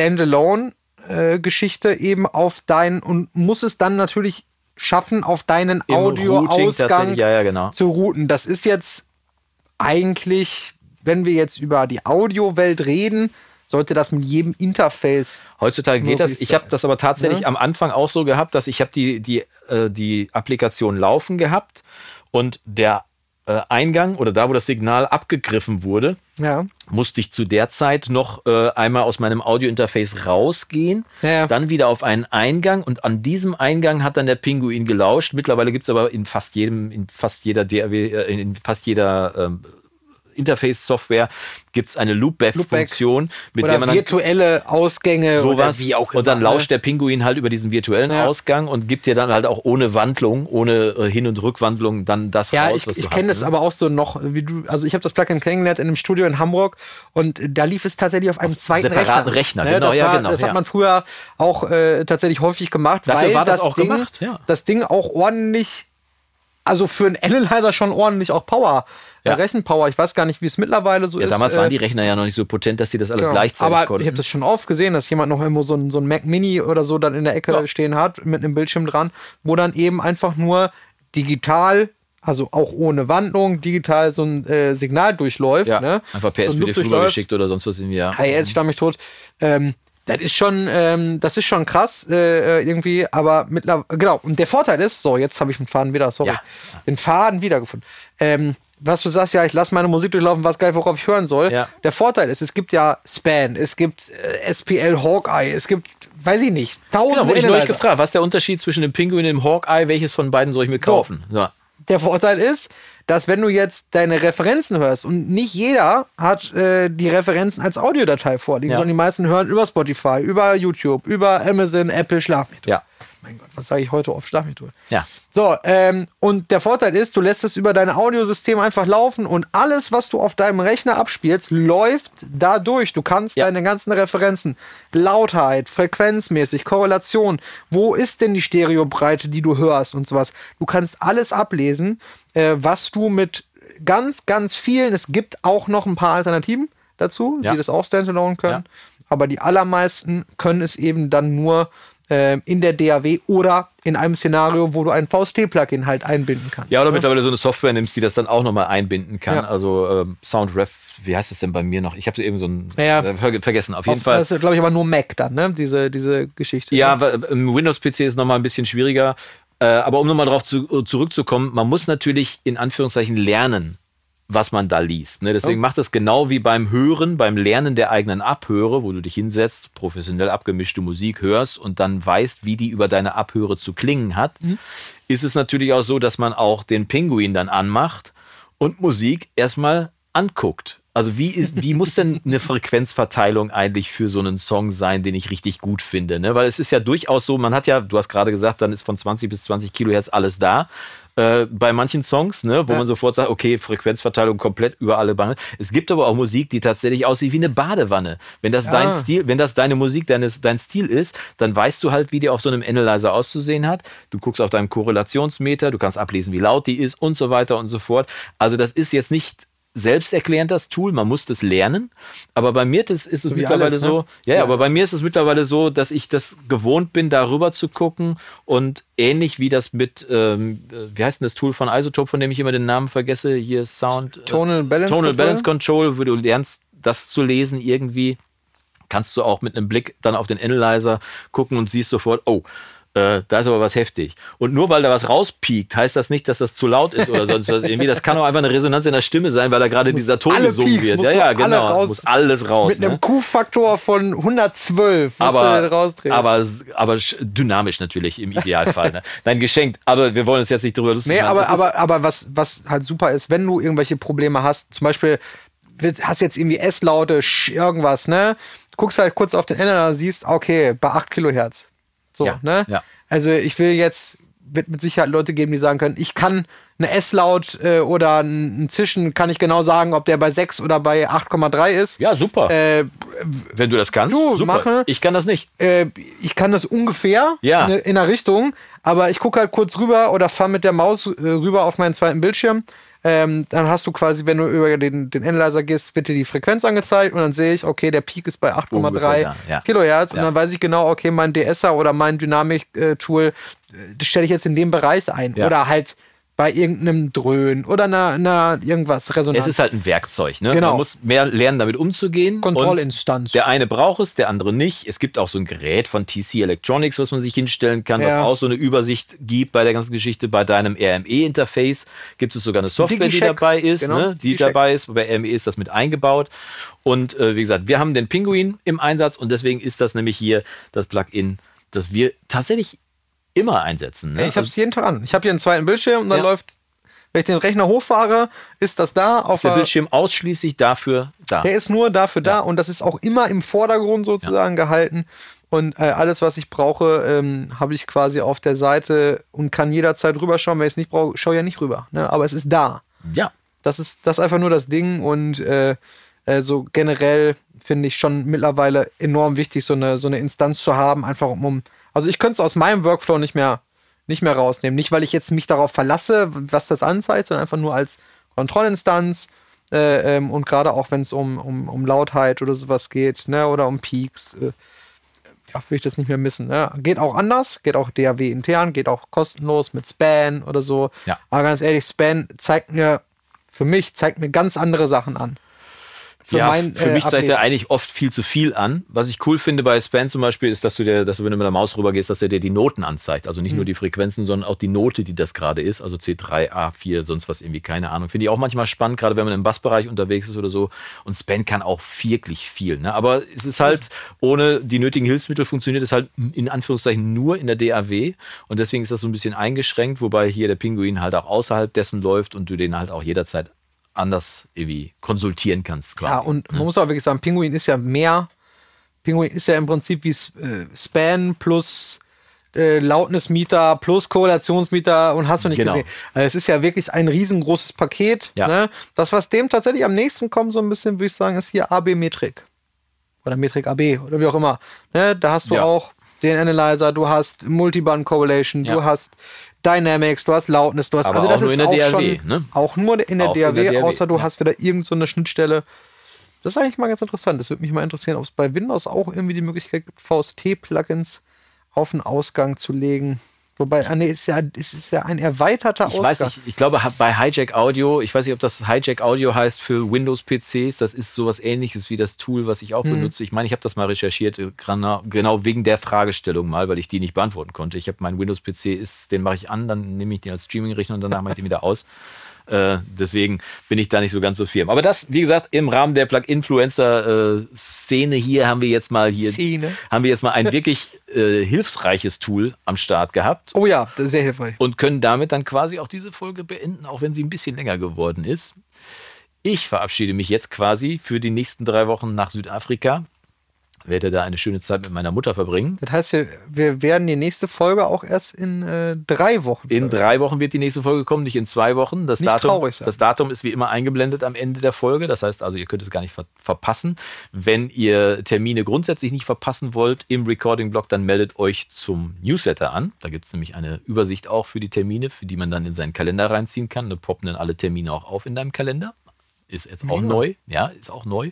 Speaker 2: Standalone-Geschichte eben auf deinen und musst es dann natürlich schaffen, auf deinen Audioausgang
Speaker 1: ja, ja, genau.
Speaker 2: zu routen. Das ist jetzt eigentlich, wenn wir jetzt über die Audiowelt reden, sollte das mit jedem Interface
Speaker 1: Heutzutage geht das. Ich habe das aber tatsächlich
Speaker 2: Ne?
Speaker 1: am Anfang auch so gehabt, dass ich habe die, die, äh, die Applikation laufen gehabt und der äh, Eingang oder da, wo das Signal abgegriffen wurde,
Speaker 2: Ja.
Speaker 1: musste ich zu der Zeit noch äh, einmal aus meinem Audiointerface rausgehen,
Speaker 2: Ja,
Speaker 1: dann wieder auf einen Eingang und an diesem Eingang hat dann der Pinguin gelauscht. Mittlerweile gibt es aber in fast jedem, in fast jeder DAW, äh, in fast jeder ähm, Interface-Software gibt es eine Loopback-Funktion, mit der
Speaker 2: Oder
Speaker 1: man dann
Speaker 2: virtuelle Ausgänge
Speaker 1: sowas
Speaker 2: oder wie auch
Speaker 1: und dann
Speaker 2: immer, ne?
Speaker 1: lauscht der Pinguin halt über diesen virtuellen
Speaker 2: Ja.
Speaker 1: Ausgang und gibt dir dann halt auch ohne Wandlung, ohne äh, Hin- und Rückwandlung dann das
Speaker 2: Ja,
Speaker 1: raus,
Speaker 2: ich,
Speaker 1: was
Speaker 2: ich
Speaker 1: du
Speaker 2: kenne
Speaker 1: hast,
Speaker 2: das
Speaker 1: ne?
Speaker 2: aber auch so noch, wie du, also ich habe das Plugin kennengelernt in einem Studio in Hamburg und da lief es tatsächlich auf einem zweiten
Speaker 1: separaten
Speaker 2: Rechner.
Speaker 1: Rechner, genau,
Speaker 2: das
Speaker 1: ja,
Speaker 2: war,
Speaker 1: genau,
Speaker 2: Das
Speaker 1: ja.
Speaker 2: hat man früher auch äh, tatsächlich häufig gemacht,
Speaker 1: Dafür
Speaker 2: weil
Speaker 1: war das auch
Speaker 2: Ding,
Speaker 1: gemacht, ja.
Speaker 2: das Ding auch ordentlich, also für einen Analyzer schon ordentlich auch Power,
Speaker 1: Ja.
Speaker 2: äh, Rechenpower. Ich weiß gar nicht, wie es mittlerweile so
Speaker 1: Ja,
Speaker 2: ist.
Speaker 1: damals
Speaker 2: äh,
Speaker 1: waren die Rechner ja noch nicht so potent, dass die das alles
Speaker 2: Genau.
Speaker 1: gleichzeitig
Speaker 2: Aber
Speaker 1: konnten.
Speaker 2: ich habe das schon oft gesehen, dass jemand noch irgendwo so ein, so ein Mac Mini oder so dann in der Ecke
Speaker 1: Ja.
Speaker 2: stehen hat, mit einem Bildschirm dran, wo dann eben einfach nur digital, also auch ohne Wandlung, digital so ein äh, Signal durchläuft.
Speaker 1: ja,
Speaker 2: ne?
Speaker 1: einfach per
Speaker 2: so ein
Speaker 1: rübergeschickt oder sonst was irgendwie. Ja.
Speaker 2: Hey, jetzt stamm mich tot. Ähm, das ist schon, ähm, das ist schon krass äh, äh, irgendwie, aber mittlerweile, genau. Und der Vorteil ist, so, jetzt habe ich den Faden wieder, sorry,
Speaker 1: Ja.
Speaker 2: den Faden wiedergefunden. Ähm, was du sagst, ja, ich lasse meine Musik durchlaufen, was geil, worauf ich hören soll.
Speaker 1: Ja.
Speaker 2: Der Vorteil ist, es gibt ja Span, es gibt äh, SPL Hawkeye, es gibt, weiß ich nicht, tausend
Speaker 1: Genau, wurde ich neulich gefragt, was ist der Unterschied zwischen dem Pinguin und dem Hawkeye? Welches von beiden soll ich mir kaufen? So.
Speaker 2: Der Vorteil ist, dass wenn du jetzt deine Referenzen hörst und nicht jeder hat äh, die Referenzen als Audiodatei vorliegen,
Speaker 1: Ja.
Speaker 2: sondern die meisten hören über Spotify, über YouTube, über Amazon, Apple, tot.
Speaker 1: Ja.
Speaker 2: Mein Gott, was sage ich heute auf mich tot?
Speaker 1: Ja.
Speaker 2: So, ähm, und der Vorteil ist, du lässt es über dein Audiosystem einfach laufen und alles, was du auf deinem Rechner abspielst, läuft da durch. Du kannst
Speaker 1: Ja.
Speaker 2: deine ganzen Referenzen, Lautheit, frequenzmäßig, Korrelation, wo ist denn die Stereobreite, die du hörst und sowas. Du kannst alles ablesen, äh, was du mit ganz, ganz vielen, es gibt auch noch ein paar Alternativen dazu,
Speaker 1: Ja.
Speaker 2: die das auch standalone können,
Speaker 1: Ja.
Speaker 2: aber die allermeisten können es eben dann nur ähm, in der DAW oder in einem Szenario, wo du ein VST-Plugin halt einbinden kannst.
Speaker 1: Ja, oder
Speaker 2: ne?
Speaker 1: mittlerweile so eine Software nimmst, die das dann auch nochmal einbinden kann.
Speaker 2: Ja.
Speaker 1: Also ähm, Soundref, wie heißt das denn bei mir noch? Ich habe eben so ein
Speaker 2: Ja.
Speaker 1: äh, ver vergessen. Auf jeden
Speaker 2: Auf-
Speaker 1: Fall.
Speaker 2: Das ist, glaube ich, aber nur Mac dann, ne? Diese, diese Geschichte.
Speaker 1: Ja, im Windows-PC ist nochmal ein bisschen schwieriger. Äh, aber um nochmal darauf zu, zurückzukommen, man muss natürlich in Anführungszeichen lernen, was man da liest. Ne? Deswegen macht es genau wie beim Hören, beim Lernen der eigenen Abhöre, wo du dich hinsetzt, professionell abgemischte Musik hörst und dann weißt, wie die über deine Abhöre zu klingen hat, ist es natürlich auch so, dass man auch den Pinguin dann anmacht und Musik erstmal anguckt. Also wie, ist, wie muss denn eine Frequenzverteilung eigentlich für so einen Song sein, den ich richtig gut finde? Ne? Weil es ist ja durchaus so, man hat ja, du hast gerade gesagt, dann ist von 20 bis 20 Kilohertz alles da. Äh, bei manchen Songs, ne, wo
Speaker 2: Ja.
Speaker 1: man sofort sagt, okay, Frequenzverteilung komplett über alle Bande. Es gibt aber auch Musik, die tatsächlich aussieht wie eine Badewanne. Wenn das dein
Speaker 2: Ja.
Speaker 1: Stil, wenn das deine Musik, deine, dein Stil ist, dann weißt du halt, wie die auf so einem Analyzer auszusehen hat. Du guckst auf deinem Korrelationsmeter, du kannst ablesen, wie laut die ist und so weiter und so fort. Also das ist jetzt nicht selbsterklärend das Tool, man muss das lernen. Aber bei mir das ist es
Speaker 2: So wie
Speaker 1: mittlerweile
Speaker 2: alles, ne?
Speaker 1: so, ja, ja, aber bei mir ist es mittlerweile so, dass ich das gewohnt bin, darüber zu gucken und ähnlich wie das mit, ähm, äh, wie heißt denn das Tool von Isotope, von dem ich immer den Namen vergesse, hier Sound. äh,
Speaker 2: Tonal Balance
Speaker 1: Tonal
Speaker 2: Control?
Speaker 1: Balance Control, wo du lernst, das zu lesen irgendwie kannst du auch mit einem Blick dann auf den Analyzer gucken und siehst sofort, oh, äh, da ist aber was heftig. Und nur weil da was rauspiekt, heißt das nicht, dass das zu laut ist oder sonst was. Irgendwie, das kann auch einfach eine Resonanz in der Stimme sein, weil da gerade dieser Ton gesungen wird. Ja, ja,
Speaker 2: alle
Speaker 1: genau.
Speaker 2: raus-
Speaker 1: muss alles raus.
Speaker 2: Mit einem
Speaker 1: ne?
Speaker 2: Q-Faktor von 112 musst du
Speaker 1: aber,
Speaker 2: den rausdrehen.
Speaker 1: aber, aber sch- dynamisch natürlich im Idealfall. ne? Nein, geschenkt. Aber wir wollen uns jetzt nicht drüber lustig
Speaker 2: Nee,
Speaker 1: machen.
Speaker 2: aber, aber, aber was, was halt super ist, wenn du irgendwelche Probleme hast, zum Beispiel hast jetzt irgendwie S-Laute, irgendwas, ne? Du guckst halt kurz auf den Ender, siehst, okay, bei 8 Kilohertz. So,
Speaker 1: Ja,
Speaker 2: ne?
Speaker 1: ja.
Speaker 2: Also ich will jetzt, wird mit Sicherheit Leute geben, die sagen können, ich kann eine S-Laut äh, oder ein Zischen, kann ich genau sagen, ob der bei 6 oder bei 8,3 ist.
Speaker 1: ja, super.
Speaker 2: Äh,
Speaker 1: Wenn du das kannst,
Speaker 2: du,
Speaker 1: super.
Speaker 2: mache.
Speaker 1: Ich kann das nicht.
Speaker 2: äh, ich kann das ungefähr
Speaker 1: Ja.
Speaker 2: in, in der Richtung, aber ich gucke halt kurz rüber oder fahre mit der Maus äh, rüber auf meinen zweiten Bildschirm. Ähm, dann hast du quasi, wenn du über den, den Analyzer gehst, wird dir die Frequenz angezeigt und dann sehe ich, okay, der Peak ist bei 8,3
Speaker 1: Ungefähr da, ja.
Speaker 2: Kilohertz und
Speaker 1: Ja.
Speaker 2: dann weiß ich genau, okay, mein DSer oder mein Dynamik-Tool, äh, das stelle ich jetzt in dem Bereich ein.
Speaker 1: Ja.
Speaker 2: Oder halt bei irgendeinem Dröhn oder einer, einer irgendwas Resonanz.
Speaker 1: Es ist halt ein Werkzeug. Ne?
Speaker 2: Genau.
Speaker 1: Man muss mehr lernen, damit umzugehen.
Speaker 2: Kontrollinstanz.
Speaker 1: Der eine braucht es, der andere nicht. Es gibt auch so ein Gerät von TC Electronics, was man sich hinstellen kann, was
Speaker 2: Ja.
Speaker 1: auch so eine Übersicht gibt bei der ganzen Geschichte. Bei deinem RME-Interface gibt es sogar eine Software, die dabei ist,
Speaker 2: Genau,
Speaker 1: ne? die dabei ist. Bei RME ist das mit eingebaut. Und äh, wie gesagt, wir haben den Pinguin im Einsatz und deswegen ist das nämlich hier das Plugin, das wir tatsächlich immer einsetzen. Ne?
Speaker 2: Ich habe es jeden Tag an. Ich habe hier einen zweiten Bildschirm und dann
Speaker 1: Ja.
Speaker 2: läuft, wenn ich den Rechner hochfahre, ist das da auf
Speaker 1: der
Speaker 2: der
Speaker 1: Bildschirm ausschließlich dafür da.
Speaker 2: Der ist nur dafür da und das ist auch immer im Vordergrund sozusagen gehalten. Und äh, alles, was ich brauche, ähm, habe ich quasi auf der Seite und kann jederzeit rüberschauen. Wenn ich es nicht brauche, schaue ja nicht rüber. Ne? Aber es ist da.
Speaker 1: ja.
Speaker 2: Das ist das ist einfach nur das Ding und äh, äh, so generell finde ich schon mittlerweile enorm wichtig, so eine, so eine Instanz zu haben, einfach um, um also ich könnte es aus meinem Workflow nicht mehr, nicht mehr rausnehmen. Nicht, weil ich jetzt mich darauf verlasse, was das anzeigt, sondern einfach nur als Kontrollinstanz äh, ähm, und gerade auch, wenn es um, um, um Lautheit oder sowas geht, ne, oder um Peaks, äh, ja, will ich das nicht mehr missen. Ne? Geht auch anders, geht auch DAW intern, geht auch kostenlos mit Span oder so.
Speaker 1: Ja.
Speaker 2: Aber ganz ehrlich, Span zeigt mir, für mich, zeigt mir ganz andere Sachen an. Für
Speaker 1: ja,
Speaker 2: mein
Speaker 1: für
Speaker 2: äh,
Speaker 1: mich zeigt er eigentlich oft viel zu viel an. Was ich cool finde bei Span zum Beispiel, ist, dass du dir, dass du, wenn du mit der Maus rübergehst, dass er dir die Noten anzeigt. Also nicht nur die Frequenzen, sondern auch die Note, die das gerade ist. Also C3, A4, sonst was irgendwie, keine Ahnung. Finde ich auch manchmal spannend, gerade wenn man im Bassbereich unterwegs ist oder so. Und Span kann auch wirklich viel. Ne? Aber es ist halt, ohne die nötigen Hilfsmittel funktioniert es halt in Anführungszeichen nur in der DAW. Und deswegen ist das so ein bisschen eingeschränkt, wobei hier der Pinguin halt auch außerhalb dessen läuft und du den halt auch jederzeit anders irgendwie konsultieren kannst. Quasi.
Speaker 2: Ja, und man muss auch wirklich sagen, Pinguin ist ja mehr. Pinguin ist ja im Prinzip wie äh, Span plus äh, Lautnismieter plus Korrelationsmieter und hast du nicht
Speaker 1: Genau.
Speaker 2: gesehen. Also es ist ja wirklich ein riesengroßes Paket.
Speaker 1: Ja.
Speaker 2: Ne? Das, was dem tatsächlich am nächsten kommt, so ein bisschen, würde ich sagen, ist hier AB-Metrik. Oder Metrik AB oder wie auch immer. Ne? Da hast du
Speaker 1: Ja.
Speaker 2: auch den Analyzer, du hast Multiband Correlation,
Speaker 1: Ja.
Speaker 2: du hast Dynamics, du hast Loudness, du hast
Speaker 1: Aber
Speaker 2: also
Speaker 1: auch
Speaker 2: das
Speaker 1: nur
Speaker 2: ist
Speaker 1: in der
Speaker 2: auch
Speaker 1: DAW,
Speaker 2: schon
Speaker 1: ne?
Speaker 2: auch nur in der,
Speaker 1: Auch in
Speaker 2: DAW,
Speaker 1: der DAW,
Speaker 2: außer du
Speaker 1: ja.
Speaker 2: hast wieder irgend so eine Schnittstelle. Das ist eigentlich mal ganz interessant. Das würde mich mal interessieren, ob es bei Windows auch irgendwie die Möglichkeit gibt, VST-Plugins auf den Ausgang zu legen. Wobei, ah, nee, es ist ja, es ist ja ein erweiterter
Speaker 1: Ich
Speaker 2: Ausgang.
Speaker 1: weiß nicht, ich glaube bei Hijack Audio, ich weiß nicht, ob das Hijack Audio heißt für Windows-PCs, das ist sowas ähnliches wie das Tool, was ich auch benutze. Ich meine, ich habe das mal recherchiert, äh, genau, wegen der Fragestellung mal, weil ich die nicht beantworten konnte. Ich habe meinen Windows-PC, ist, den mache ich an, dann nehme ich den als Streaming-Rechner und danach mache ich den wieder aus. Äh, deswegen bin ich da nicht so ganz so firm. Aber das, wie gesagt, im Rahmen der Plug-Influencer-Szene hier haben wir jetzt mal hier,
Speaker 2: Szene.
Speaker 1: haben wir jetzt mal ein wirklich äh, hilfsreiches Tool am Start gehabt
Speaker 2: Oh ja, das ist sehr hilfreich.
Speaker 1: und können damit dann quasi auch diese Folge beenden, auch wenn sie ein bisschen länger geworden ist. Ich verabschiede mich jetzt quasi für die nächsten drei Wochen nach Südafrika. Werde da eine schöne Zeit mit meiner Mutter verbringen.
Speaker 2: Das heißt, wir, wir werden die nächste Folge auch erst in äh, drei Wochen.
Speaker 1: In drei Wochen wird die nächste Folge kommen, nicht in zwei Wochen. Das,
Speaker 2: Nicht
Speaker 1: Datum, das Datum ist wie immer eingeblendet am Ende der Folge. Das heißt also, ihr könnt es gar nicht ver verpassen. Wenn ihr Termine grundsätzlich nicht verpassen wollt im Recording-Blog, dann meldet euch zum Newsletter an. Da gibt es nämlich eine Übersicht auch für die Termine, für die man dann in seinen Kalender reinziehen kann. Da poppen dann alle Termine auch auf in deinem Kalender. Ist jetzt auch
Speaker 2: Mega.
Speaker 1: neu. Ja, ist auch neu.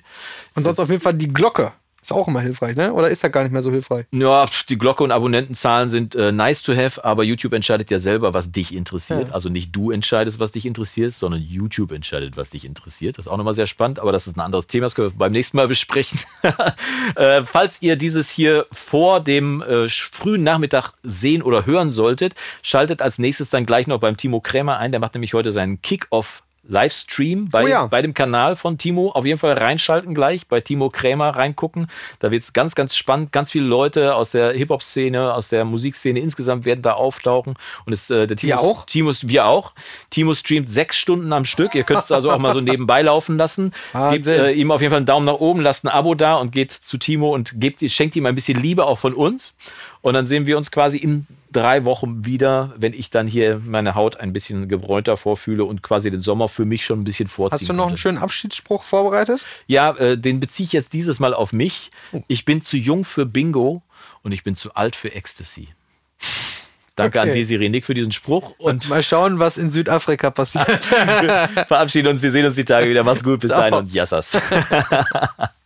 Speaker 2: Und sonst auf jeden Fall die Glocke. Ist auch immer hilfreich, ne? Oder ist das gar nicht mehr so hilfreich?
Speaker 1: Ja, die Glocke und Abonnentenzahlen sind äh, nice to have, aber YouTube entscheidet ja selber, was dich interessiert.
Speaker 2: Ja.
Speaker 1: Also nicht du entscheidest, was dich interessiert, sondern YouTube entscheidet, was dich interessiert. Das ist auch nochmal sehr spannend, aber das ist ein anderes Thema, das können wir beim nächsten Mal besprechen. äh, falls ihr dieses hier vor dem äh, frühen Nachmittag sehen oder hören solltet, schaltet als nächstes dann gleich noch beim Timo Krämer ein. Der macht nämlich heute seinen Kick-Off. Livestream bei,
Speaker 2: Oh ja.
Speaker 1: bei dem Kanal von Timo. Auf jeden Fall reinschalten gleich, bei Timo Krämer reingucken. Da wird es ganz, ganz spannend. Ganz viele Leute aus der Hip-Hop-Szene, aus der Musikszene insgesamt werden da auftauchen. Und es, äh, der Timo,
Speaker 2: Wir auch?
Speaker 1: Timo, wir auch. Timo streamt sechs Stunden am Stück. Ihr könnt es also auch mal so nebenbei laufen lassen. Gebt äh, ihm auf jeden Fall einen Daumen nach oben, lasst ein Abo da und geht zu Timo und gebt, schenkt ihm ein bisschen Liebe auch von uns. Und dann sehen wir uns quasi in drei Wochen wieder, wenn ich dann hier meine Haut ein bisschen gebräunter vorfühle und quasi den Sommer für mich schon ein bisschen vorziehen
Speaker 2: Hast du noch einen schönen Abschiedsspruch vorbereitet?
Speaker 1: Ja, äh, den beziehe ich jetzt dieses Mal auf mich. Ich bin zu jung für Bingo und ich bin zu alt für Ecstasy. Danke an
Speaker 2: Okay.
Speaker 1: Desiree Nick für diesen Spruch und
Speaker 2: Mal schauen, was in Südafrika passiert.
Speaker 1: verabschieden uns. Wir sehen uns die Tage wieder. Macht's gut, bis dahin und Yassas.